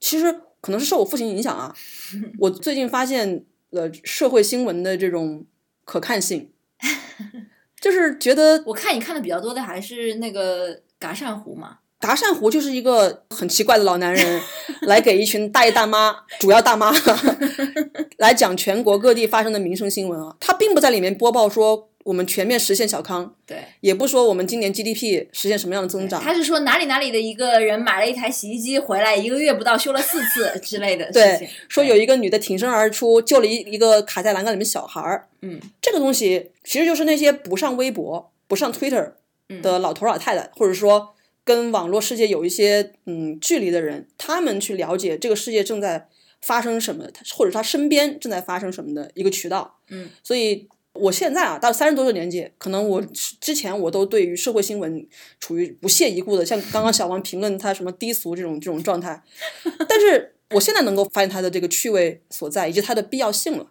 其实可能是受我父亲影响啊，我最近发现了社会新闻的这种可看性，就是觉得我看你看的比较多的还是那个嘎善湖嘛，达善湖就是一个很奇怪的老男人，来给一群大爷大妈，主要大妈，来讲全国各地发生的民生新闻啊。他并不在里面播报说我们全面实现小康，对。也不说我们今年 GDP 实现什么样的增长。他是说哪里哪里的一个人买了一台洗衣机回来，一个月不到修了四次 之类的事对。说有一个女的挺身而出，救了一一个卡在栏杆里面小孩儿。嗯，这个东西其实就是那些不上微博、不上 Twitter 嗯的老头老太太，或者说跟网络世界有一些嗯距离的人，他们去了解这个世界正在发生什么，或者他身边正在发生什么的一个渠道。嗯，所以我现在啊，到三十多岁年纪，可能我之前我都对于社会新闻处于不屑一顾的，像刚刚小王评论他什么低俗这种这种状态，但是我现在能够发现它的这个趣味所在，以及它的必要性了。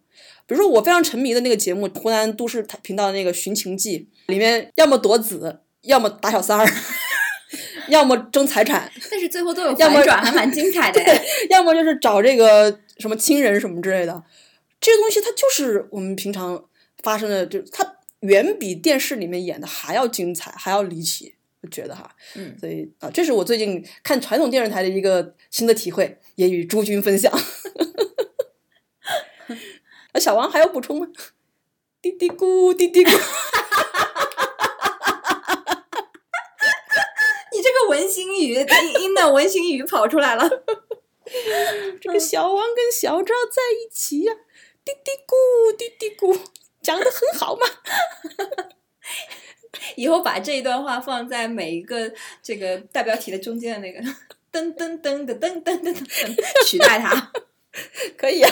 比如说我非常沉迷的那个节目，湖南都市频道的那个《寻情记》，里面要么夺子，要么打小三儿，要么争财产，但是最后都有要么反转，还蛮精彩的。要么就是找这个什么亲人什么之类的。这个东西它就是我们平常发生的，就它远比电视里面演的还要精彩，还要离奇。我觉得哈，嗯，所以啊，这是我最近看传统电视台的一个新的体会，也与诸君分享。那，小王还要补充吗？嘀嘀咕，嘀嘀咕。你这个文心语，音音的文心语跑出来了。这个小王跟小赵在一起呀、嘀嘀咕，嘀嘀咕，讲的很好嘛。以后把这一段话放在每一个这个大标题的中间的那个噔噔噔的噔噔噔噔，取代它。可以啊。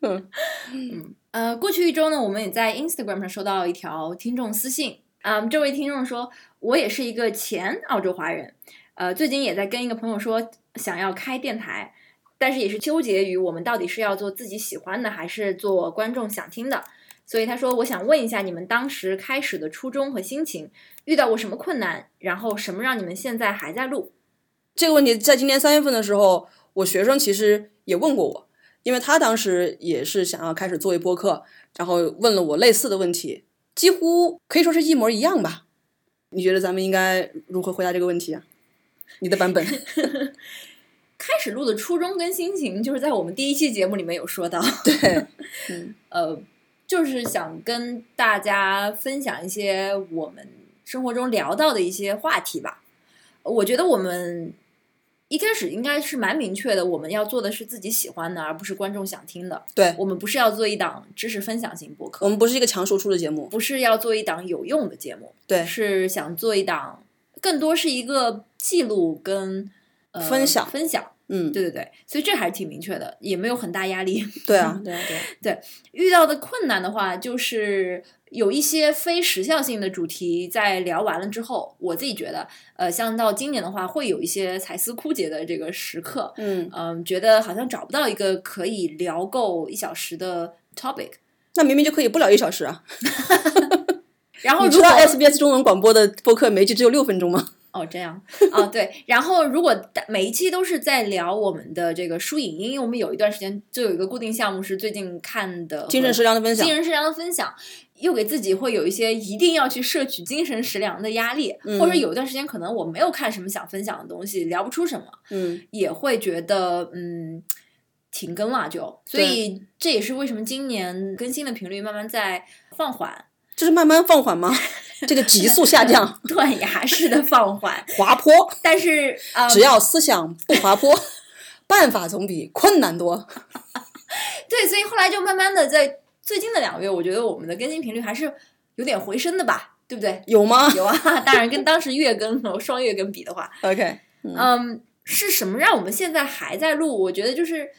嗯嗯呃，过去一周呢，我们也在 Instagram 上收到一条听众私信，嗯，这位听众说，我也是一个前澳洲华人，呃，最近也在跟一个朋友说想要开电台，但是也是纠结于我们到底是要做自己喜欢的，还是做观众想听的。所以他说，我想问一下你们当时开始的初衷和心情，遇到过什么困难，然后什么让你们现在还在录？这个问题在今年三月份的时候，我学生其实也问过我，因为他当时也是想要开始做一播客，然后问了我类似的问题，几乎可以说是一模一样吧。你觉得咱们应该如何回答这个问题啊？你的版本？开始录的初衷跟心情，就是在我们第一期节目里面有说到，对，呃，就是想跟大家分享一些我们生活中聊到的一些话题吧。我觉得我们一开始应该是蛮明确的，我们要做的是自己喜欢的，而不是观众想听的。对，我们不是要做一档知识分享型播我，们不是一个强输出的节目。不是要做一档有用的节目，对，是想做一档更多是一个记录跟、呃、分享分享。嗯，对对对，所以这还是挺明确的，也没有很大压力。对啊，对啊，对啊。遇到的困难的话，就是有一些非时效性的主题，在聊完了之后，我自己觉得，呃，像到今年的话，会有一些才思枯竭的这个时刻，嗯，嗯、觉得好像找不到一个可以聊够一小时的 topic。那明明就可以不聊一小时啊。然后如果你知道 SBS 中文广播的播客每一集只有六分钟吗？哦，这样啊，对。然后如果每一期都是在聊我们的这个书影音，因为我们有一段时间就有一个固定项目是最近看的精神食粮的分享精，神食粮的分享，又给自己会有一些一定要去摄取精神食粮的压力，嗯或者有一段时间可能我没有看什么想分享的东西，聊不出什么，嗯，也会觉得嗯停更了就，所以这也是为什么今年更新的频率慢慢在放缓，这是慢慢放缓吗？这个急速下降，断崖式的放缓，滑坡，但是呃，只要思想不滑坡，办法总比困难多。对，所以后来就慢慢的在最近的两个月，我觉得我们的更新频率还是有点回升的吧，对不对？有吗有啊，当然跟当时月更和双月更比的话，？OK，嗯，是什么让我们现在还在录？我觉得就是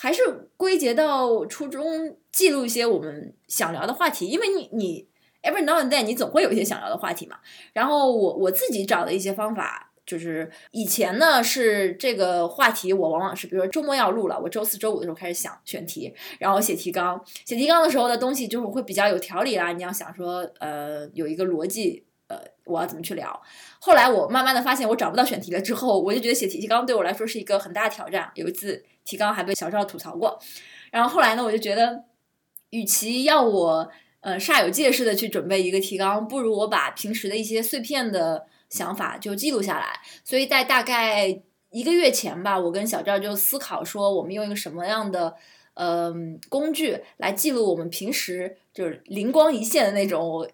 还是归结到初衷，记录一些我们想聊的话题，因为你你 every now and then 你总会有一些想聊的话题嘛。然后我我自己找的一些方法。就是以前呢是这个话题，我往往是比如说周末要录了，我周四周五的时候开始想选题，然后写提纲。写提纲的时候的东西就是会比较有条理啦，你要想说呃有一个逻辑，我要怎么去聊。后来我慢慢的发现我找不到选题了之后，我就觉得写提纲对我来说是一个很大的挑战。有一次提纲还被小赵吐槽过，然后后来呢，我就觉得，与其要我呃煞有介事的去准备一个提纲，不如我把平时的一些碎片的想法就记录下来。所以在大概一个月前吧，我跟小赵就思考说，我们用一个什么样的呃工具来记录我们平时就是灵光一现的那种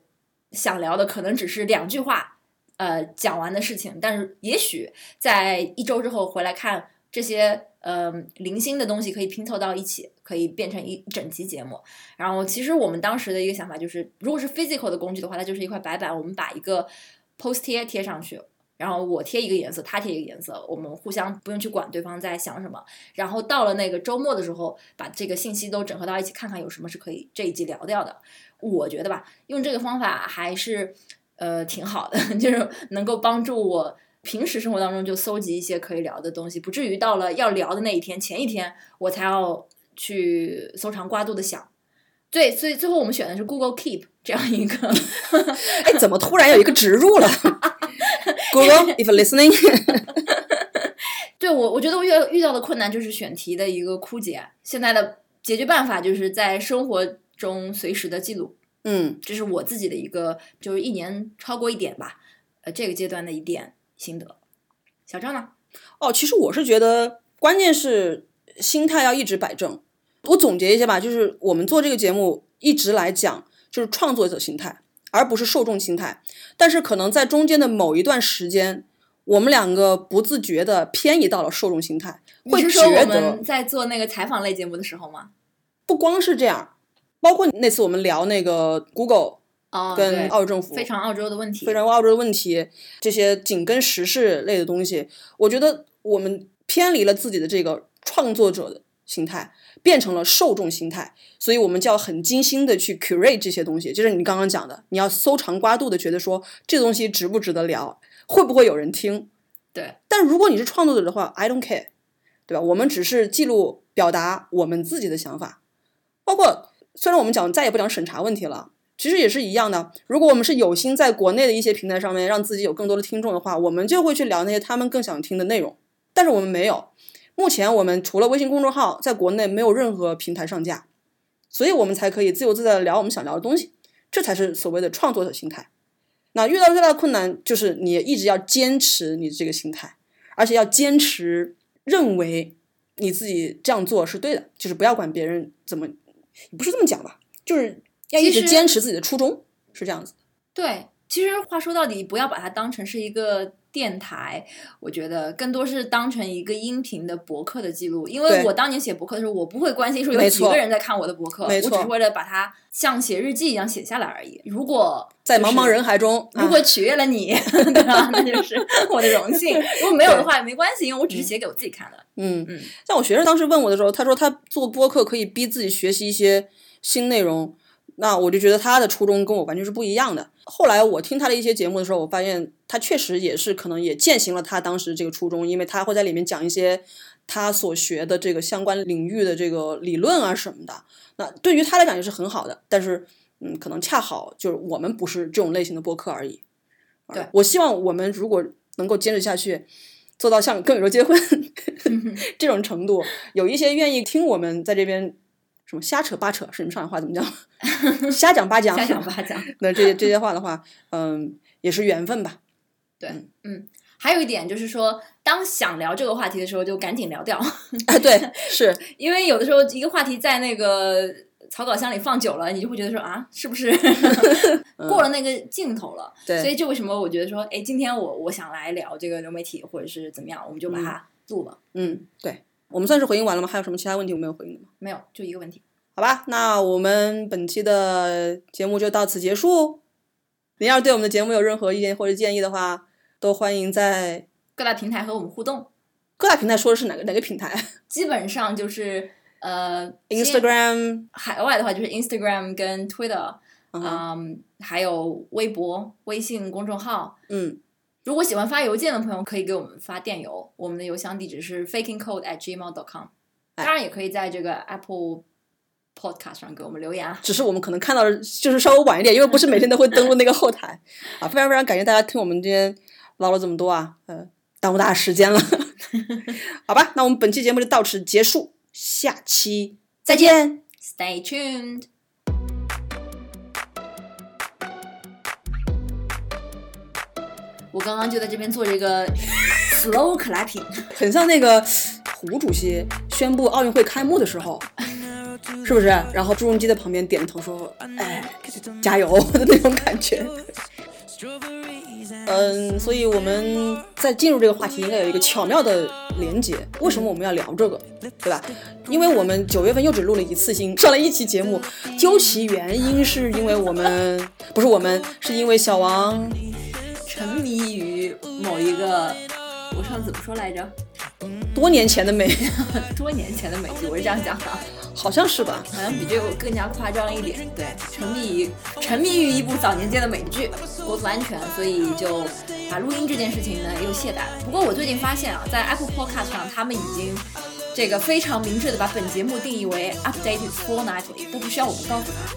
想聊的，可能只是两句话。呃，讲完的事情，但是也许在一周之后回来看这些呃零星的东西，可以拼凑到一起，可以变成一整集节目。然后，其实我们当时的一个想法就是，如果是 physical 的工具的话，它就是一块白板，我们把一个 post 贴贴上去，然后我贴一个颜色，他贴一个颜色，我们互相不用去管对方在想什么。然后到了那个周末的时候，把这个信息都整合到一起，看看有什么是可以这一集聊掉的。我觉得吧，用这个方法还是呃挺好的，就是能够帮助我平时生活当中就搜集一些可以聊的东西，不至于到了要聊的那一天前一天我才要去搜肠刮肚的想。对，所以最后我们选的是 Google Keep 这样一个 哎，怎么突然有一个植入了 ？Google if listening，对我，我觉得我遇到遇到的困难就是选题的一个枯竭。现在的解决办法就是在生活中随时的记录，嗯，这是我自己的一个，就是一年超过一点吧，呃，这个阶段的一点心得。小张呢？哦，其实我是觉得，关键是心态要一直摆正。我总结一下吧，就是我们做这个节目一直来讲，就是创作者心态，而不是受众心态。但是可能在中间的某一段时间，我们两个不自觉的偏移到了受众心态，会你是说我们在做那个采访类节目的时候吗？不光是这样，包括那次我们聊那个 Google 哦，跟澳洲政府非常澳洲的问题，非常澳洲的问题，这些紧跟时事类的东西，我觉得我们偏离了自己的这个创作者的心态，变成了受众心态，所以我们就要很精心的去 curate 这些东西，就是你刚刚讲的，你要搜肠刮肚的觉得说这东西值不值得聊，会不会有人听。对，但如果你是创作者的话，I don't care，对吧？我们只是记录表达我们自己的想法，包括虽然我们讲再也不讲审查问题了。其实也是一样的。如果我们是有心在国内的一些平台上面让自己有更多的听众的话，我们就会去聊那些他们更想听的内容。但是我们没有，目前我们除了微信公众号，在国内没有任何平台上架，所以我们才可以自由自在的聊我们想聊的东西。这才是所谓的创作者心态。那遇到最大的困难就是你一直要坚持你这个心态，而且要坚持认为你自己这样做是对的，就是不要管别人怎么，不是这么讲吧，就是要一直坚持自己的初衷，是这样子的。对，其实话说到底，不要把它当成是一个电台，我觉得更多是当成一个音频的博客的记录。因为我当年写博客的时候，我不会关心说有几个人在看我的博客，我只是为了把它像写日记一样写下来而已。如果在茫茫人海中，如果取悦了你，对吧？那就是我的荣幸。如果没有的话也没关系，因为我只是写给我自己看的。嗯嗯，像我学生当时问我的时候，他说他做播客可以逼自己学习一些新内容，那我就觉得他的初衷跟我完全是不一样的。后来我听他的一些节目的时候，我发现他确实也是可能也践行了他当时这个初衷，因为他会在里面讲一些他所学的这个相关领域的这个理论啊什么的。那对于他来讲也是很好的，但是嗯，可能恰好就是我们不是这种类型的播客而已。对呃我希望我们如果能够坚持下去，做到像跟宇宙结婚 这种程度，有一些愿意听我们在这边什么瞎扯八扯，是你们上海话怎么讲？瞎讲八讲，瞎讲八讲。那这些这些话的话，嗯，也是缘分吧。对，嗯，还有一点就是说，当想聊这个话题的时候，就赶紧聊掉，啊，对，是，因为有的时候一个话题在那个草稿箱里放久了，你就会觉得说啊，是不是过了那个劲头了？对所以就为什么我觉得说，哎，今天我我想来聊这个流媒体，或者是怎么样，我们就把它录了。嗯，对，我们算是回应完了吗？还有什么其他问题我没有回应的吗？没有，就一个问题。好吧，那我们本期的节目就到此结束。您要是对我们的节目有任何意见或者建议的话，都欢迎在各大平台和我们互动，各大平台说的是哪个哪个平台 基本上就是呃？Instagram，海外的话就是 Instagram 跟 Twitter，嗯还有微博、微信公众号。嗯，如果喜欢发邮件的朋友，可以给我们发电邮，我们的邮箱地址是 fakingcode at gmail.com。哎当然，也可以在这个 Apple Podcast 上给我们留言啊。只是我们可能看到的就是稍微晚一点，因为不是每天都会登录那个后台 啊。非常非常感谢大家听我们今天唠了这么多啊，呃，耽误大家时间了。好吧，那我们本期节目就到此结束，下期再见。Stay tuned。我刚刚就在这边做这个 slow clapping，很像那个胡主席宣布奥运会开幕的时候，是不是？然后朱镕基在旁边点着头说：“哎，加油” 的那种感觉。嗯，所以我们在进入这个话题应该有一个巧妙的连接。为什么我们要聊这个，对吧？因为我们九月份又只录了一次新，上了一期节目，究其原因是因为我们不是我们，是因为小王沉迷于某一个，我上次怎么说来着？多年前的美，多年前的美剧，我是这样讲的，好像是吧？好像比这个更加夸张一点。对，沉迷于沉迷于一部早年间的美剧，国土安全，所以就把录音这件事情呢又懈怠了。不过我最近发现啊，在 Apple Podcast 上，他们已经这个非常明确的把本节目定义为 updated fortnightly，都不需要我们告诉他，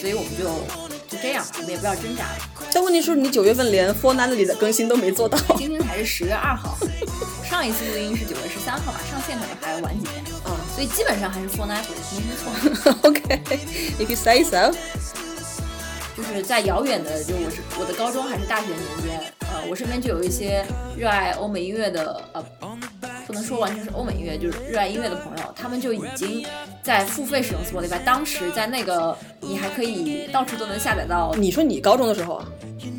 所以我们就就这样吧，我们也不要挣扎了。但问题是你九月份连 f o r n i g h t 里的更新都没做到。今天才是十月二号，上一次录音是九月十三号吧，上线可能还要晚几天，嗯所以基本上还是 fortnightly，没听错。OK，if you say so。就是在遥远的，就我是我的高中还是大学年间，呃，我身边就有一些热爱欧美音乐的，呃，不能说完全是欧美音乐，就是热爱音乐的朋友，他们就已经在付费使用 Spotify。当时在那个你还可以到处都能下载到，你说你高中的时候啊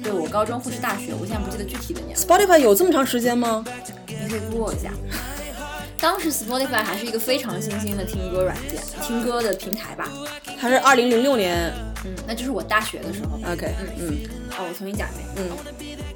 对我高中或是大学，我现在不记得具体的年龄，，Spotify 有这么长时间吗？你可以 Google 一下。当时 Spotify 还是一个非常新兴的听歌软件、听歌的平台吧，还是二零零六年嗯，那就是我大学的时候吧。？OK，嗯嗯哦，我重新讲一遍。嗯